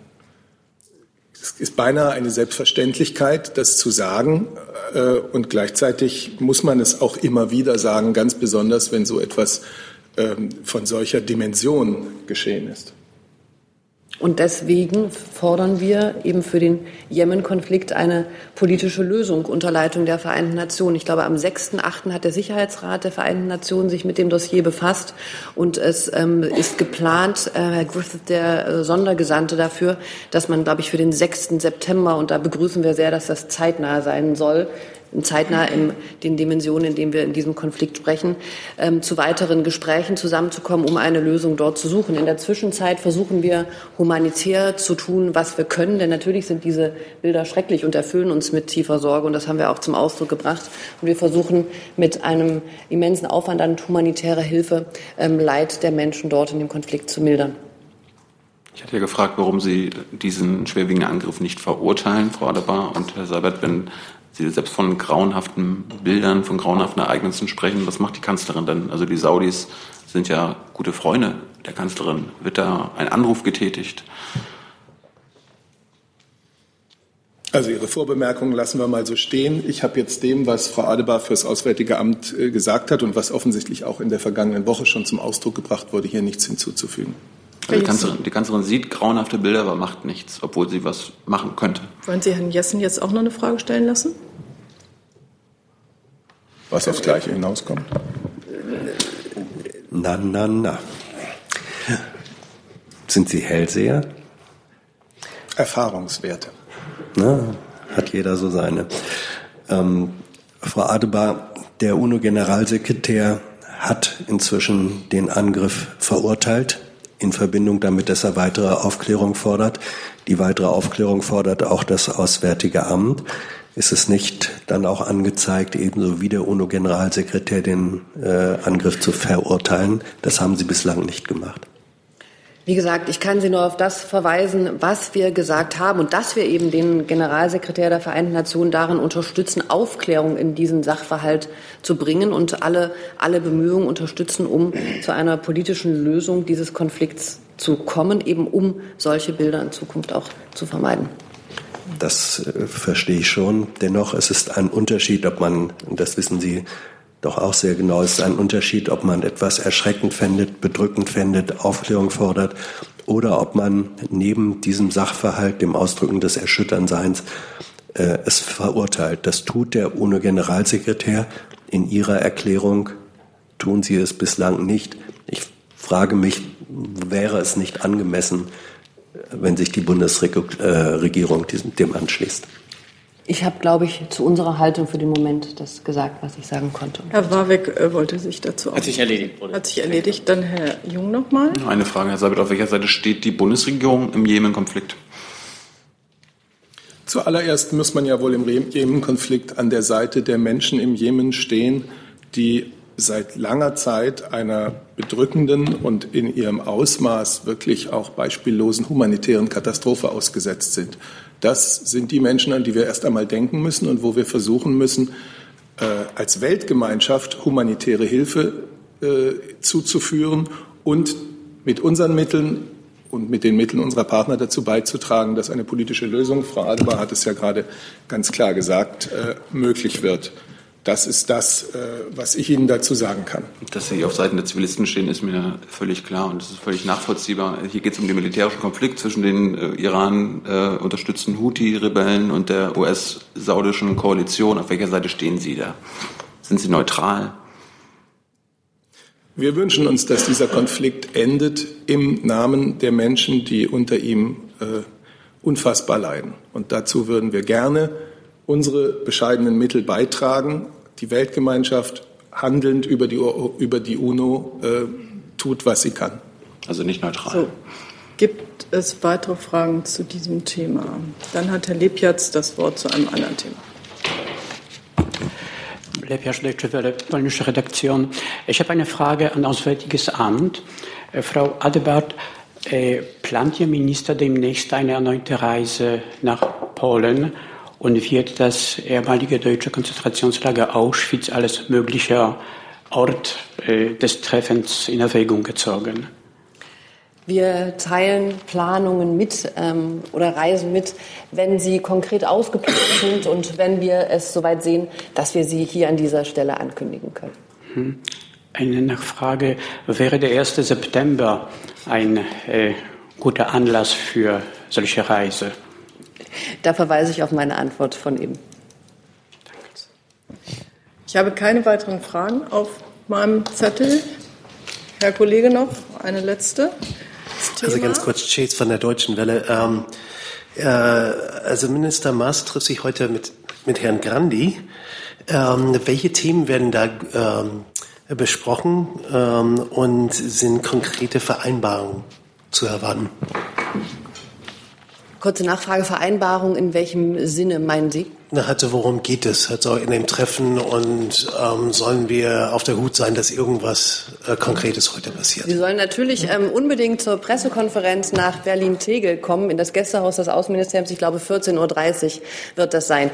[SPEAKER 1] es ist beinahe eine Selbstverständlichkeit, das zu sagen. Äh, und gleichzeitig muss man es auch immer wieder sagen, ganz besonders, wenn so etwas ähm, von solcher Dimension geschehen ist.
[SPEAKER 24] Und deswegen fordern wir eben für den Jemen-Konflikt eine politische Lösung unter Leitung der Vereinten Nationen. Ich glaube, am 6.8. hat der Sicherheitsrat der Vereinten Nationen sich mit dem Dossier befasst und es ähm, ist geplant, äh, Herr Griffith, der äh, Sondergesandte dafür, dass man, glaube ich, für den 6. September, und da begrüßen wir sehr, dass das zeitnah sein soll, zeitnah in den Dimensionen, in denen wir in diesem Konflikt sprechen, ähm, zu weiteren Gesprächen zusammenzukommen, um eine Lösung dort zu suchen. In der Zwischenzeit versuchen wir humanitär zu tun, was wir können, denn natürlich sind diese Bilder schrecklich und erfüllen uns mit tiefer Sorge und das haben wir auch zum Ausdruck gebracht. Und wir versuchen mit einem immensen Aufwand an humanitärer Hilfe ähm, Leid der Menschen dort in dem Konflikt zu mildern.
[SPEAKER 2] Ich hatte ja gefragt, warum Sie diesen schwerwiegenden Angriff nicht verurteilen, Frau Adebar und Herr Seibert, wenn Sie selbst von grauenhaften Bildern, von grauenhaften Ereignissen sprechen. Was macht die Kanzlerin denn? Also die Saudis sind ja gute Freunde der Kanzlerin. Wird da ein Anruf getätigt?
[SPEAKER 1] Also Ihre Vorbemerkungen lassen wir mal so stehen. Ich habe jetzt dem, was Frau Adebar fürs Auswärtige Amt äh, gesagt hat und was offensichtlich auch in der vergangenen Woche schon zum Ausdruck gebracht wurde, hier nichts hinzuzufügen.
[SPEAKER 2] Also die, Kanzlerin, die Kanzlerin sieht grauenhafte Bilder, aber macht nichts, obwohl sie was machen könnte.
[SPEAKER 3] Wollen Sie Herrn Jessen jetzt auch noch eine Frage stellen lassen?
[SPEAKER 1] Was aufs Gleiche hinauskommt?
[SPEAKER 4] Na, na, na. Sind Sie Hellseher?
[SPEAKER 1] Erfahrungswerte.
[SPEAKER 4] Na, hat jeder so seine. Ähm, Frau Adebar, der UNO-Generalsekretär hat inzwischen den Angriff verurteilt in Verbindung damit, dass er weitere Aufklärung fordert. Die weitere Aufklärung fordert auch das Auswärtige Amt. Ist es nicht dann auch angezeigt, ebenso wie der UNO-Generalsekretär den äh, Angriff zu verurteilen? Das haben Sie bislang nicht gemacht.
[SPEAKER 24] Wie gesagt, ich kann Sie nur auf das verweisen, was wir gesagt haben und dass wir eben den Generalsekretär der Vereinten Nationen darin unterstützen, Aufklärung in diesen Sachverhalt zu bringen und alle, alle Bemühungen unterstützen, um zu einer politischen Lösung dieses Konflikts zu kommen, eben um solche Bilder in Zukunft auch zu vermeiden.
[SPEAKER 4] Das äh, verstehe ich schon. Dennoch es ist ein Unterschied, ob man, das wissen Sie doch auch sehr genau, es ist ein Unterschied, ob man etwas erschreckend findet, bedrückend findet, Aufklärung fordert oder ob man neben diesem Sachverhalt, dem Ausdrücken des Erschütternseins, äh, es verurteilt. Das tut der UNO-Generalsekretär in ihrer Erklärung, tun sie es bislang nicht. Ich frage mich, wäre es nicht angemessen, wenn sich die Bundesregierung diesem, dem anschließt?
[SPEAKER 24] Ich habe, glaube ich, zu unserer Haltung für den Moment das gesagt, was ich sagen konnte.
[SPEAKER 3] Herr Warwick äh, wollte sich dazu
[SPEAKER 23] Hat sich erledigt. Oder?
[SPEAKER 3] Hat sich erledigt. Dann Herr Jung nochmal.
[SPEAKER 2] Eine Frage, Herr Seibert, auf welcher Seite steht die Bundesregierung im Jemen-Konflikt?
[SPEAKER 1] Zuallererst muss man ja wohl im Jemen-Konflikt an der Seite der Menschen im Jemen stehen, die seit langer Zeit einer bedrückenden und in ihrem Ausmaß wirklich auch beispiellosen humanitären Katastrophe ausgesetzt sind. Das sind die Menschen, an die wir erst einmal denken müssen und wo wir versuchen müssen, äh, als Weltgemeinschaft humanitäre Hilfe äh, zuzuführen und mit unseren Mitteln und mit den Mitteln unserer Partner dazu beizutragen, dass eine politische Lösung, Frau Adebar hat es ja gerade ganz klar gesagt, äh, möglich wird. Das ist das, äh, was ich Ihnen dazu sagen kann.
[SPEAKER 2] Dass Sie auf Seiten der Zivilisten stehen, ist mir völlig klar und das ist völlig nachvollziehbar. Hier geht es um den militärischen Konflikt zwischen den äh, Iran äh, unterstützten Houthi-Rebellen und der US-saudischen Koalition. Auf welcher Seite stehen Sie da? Sind Sie neutral?
[SPEAKER 1] Wir wünschen uns, dass dieser Konflikt endet im Namen der Menschen, die unter ihm äh, unfassbar leiden. Und dazu würden wir gerne unsere bescheidenen Mittel beitragen. Die Weltgemeinschaft handelnd über die, über die UNO äh, tut, was sie kann.
[SPEAKER 2] Also nicht neutral.
[SPEAKER 3] So. Gibt es weitere Fragen zu diesem Thema? Dann hat Herr Lebjatz das Wort zu einem anderen Thema.
[SPEAKER 28] Lebjatz, Deutsche Welle, polnische Redaktion. Ich habe eine Frage an Auswärtiges Amt. Äh, Frau Adebart, äh, plant Ihr Minister demnächst eine erneute Reise nach Polen? Und wird das ehemalige deutsche Konzentrationslager Auschwitz als möglicher Ort äh, des Treffens in Erwägung gezogen.
[SPEAKER 24] Wir teilen Planungen mit ähm, oder Reisen mit, wenn sie konkret ausgeplant sind und wenn wir es soweit sehen, dass wir sie hier an dieser Stelle ankündigen können.
[SPEAKER 28] Hm. Eine Nachfrage. Wäre der 1. September ein äh, guter Anlass für solche Reise?
[SPEAKER 24] Da verweise ich auf meine Antwort von eben.
[SPEAKER 3] Ich habe keine weiteren Fragen auf meinem Zettel. Herr Kollege noch eine letzte.
[SPEAKER 29] Also ganz kurz, Chase von der Deutschen Welle. Ähm, äh, also Minister Maas trifft sich heute mit, mit Herrn Grandi. Ähm, welche Themen werden da ähm, besprochen ähm, und sind konkrete Vereinbarungen zu erwarten?
[SPEAKER 24] Kurze Nachfrage, Vereinbarung, in welchem Sinne meinen Sie?
[SPEAKER 29] Na, hatte, worum geht es also in dem Treffen und ähm, sollen wir auf der Hut sein, dass irgendwas äh, Konkretes heute passiert?
[SPEAKER 24] Sie sollen natürlich ähm, unbedingt zur Pressekonferenz nach Berlin-Tegel kommen, in das Gästehaus des Außenministeriums. Ich glaube, 14.30 Uhr wird das sein.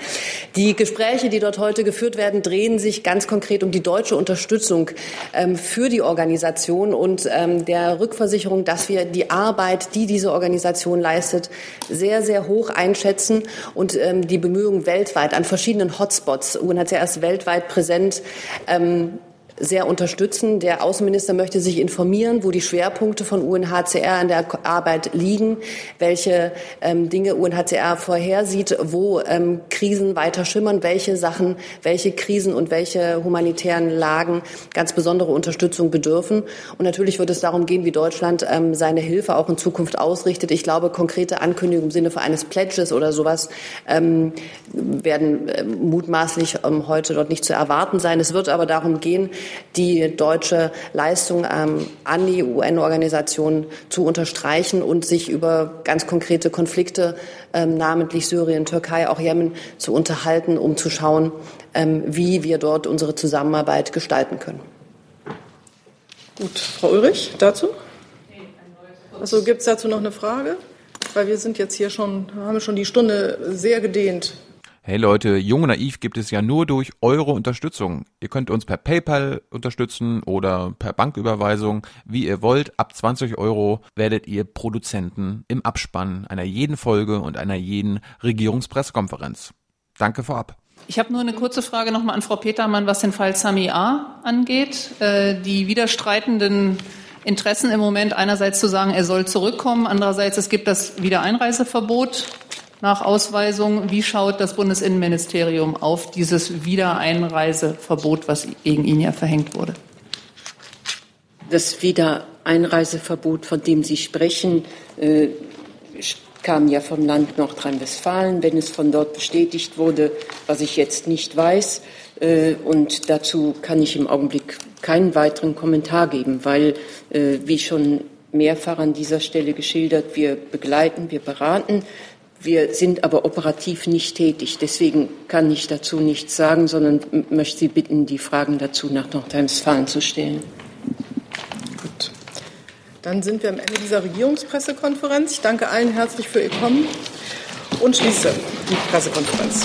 [SPEAKER 24] Die Gespräche, die dort heute geführt werden, drehen sich ganz konkret um die deutsche Unterstützung ähm, für die Organisation und ähm, der Rückversicherung, dass wir die Arbeit, die diese Organisation leistet, sehr, sehr hoch einschätzen und ähm, die Bemühungen weltweit weltweit an verschiedenen Hotspots. UNHCR ist weltweit präsent. Ähm, sehr unterstützen. Der Außenminister möchte sich informieren, wo die Schwerpunkte von UNHCR in der Arbeit liegen, welche ähm, Dinge UNHCR vorhersieht, wo ähm, Krisen weiter schimmern, welche Sachen, welche Krisen und welche humanitären Lagen ganz besondere Unterstützung bedürfen. Und natürlich wird es darum gehen, wie Deutschland ähm, seine Hilfe auch in Zukunft ausrichtet. Ich glaube, konkrete Ankündigungen im Sinne eines Pledges oder sowas ähm, werden äh, mutmaßlich ähm, heute dort nicht zu erwarten sein. Es wird aber darum gehen, die deutsche Leistung ähm, an die UN-Organisation zu unterstreichen und sich über ganz konkrete Konflikte, ähm, namentlich Syrien, Türkei, auch Jemen, zu unterhalten, um zu schauen, ähm, wie wir dort unsere Zusammenarbeit gestalten können.
[SPEAKER 3] Gut, Frau Ulrich, dazu? Also gibt es dazu noch eine Frage? Weil wir sind jetzt hier schon, haben schon die Stunde sehr gedehnt.
[SPEAKER 30] Hey Leute, Jung und Naiv gibt es ja nur durch eure Unterstützung. Ihr könnt uns per PayPal unterstützen oder per Banküberweisung, wie ihr wollt. Ab 20 Euro werdet ihr Produzenten im Abspann einer jeden Folge und einer jeden Regierungspressekonferenz. Danke vorab.
[SPEAKER 27] Ich habe nur eine kurze Frage nochmal an Frau Petermann, was den Fall Sami A. angeht. Äh, die widerstreitenden Interessen im Moment einerseits zu sagen, er soll zurückkommen, andererseits es gibt das Wiedereinreiseverbot nach Ausweisung. Wie schaut das Bundesinnenministerium auf dieses Wiedereinreiseverbot, was gegen ihn ja verhängt wurde?
[SPEAKER 11] Das Wiedereinreiseverbot, von dem Sie sprechen, äh, kam ja vom Land Nordrhein-Westfalen, wenn es von dort bestätigt wurde, was ich jetzt nicht weiß. Äh, und dazu kann ich im Augenblick keinen weiteren Kommentar geben, weil, äh, wie schon mehrfach an dieser Stelle geschildert, wir begleiten, wir beraten. Wir sind aber operativ nicht tätig. Deswegen kann ich dazu nichts sagen, sondern möchte Sie bitten, die Fragen dazu nach Nordrhein-Westfalen zu stellen.
[SPEAKER 3] Gut. Dann sind wir am Ende dieser Regierungspressekonferenz. Ich danke allen herzlich für Ihr Kommen und schließe die Pressekonferenz.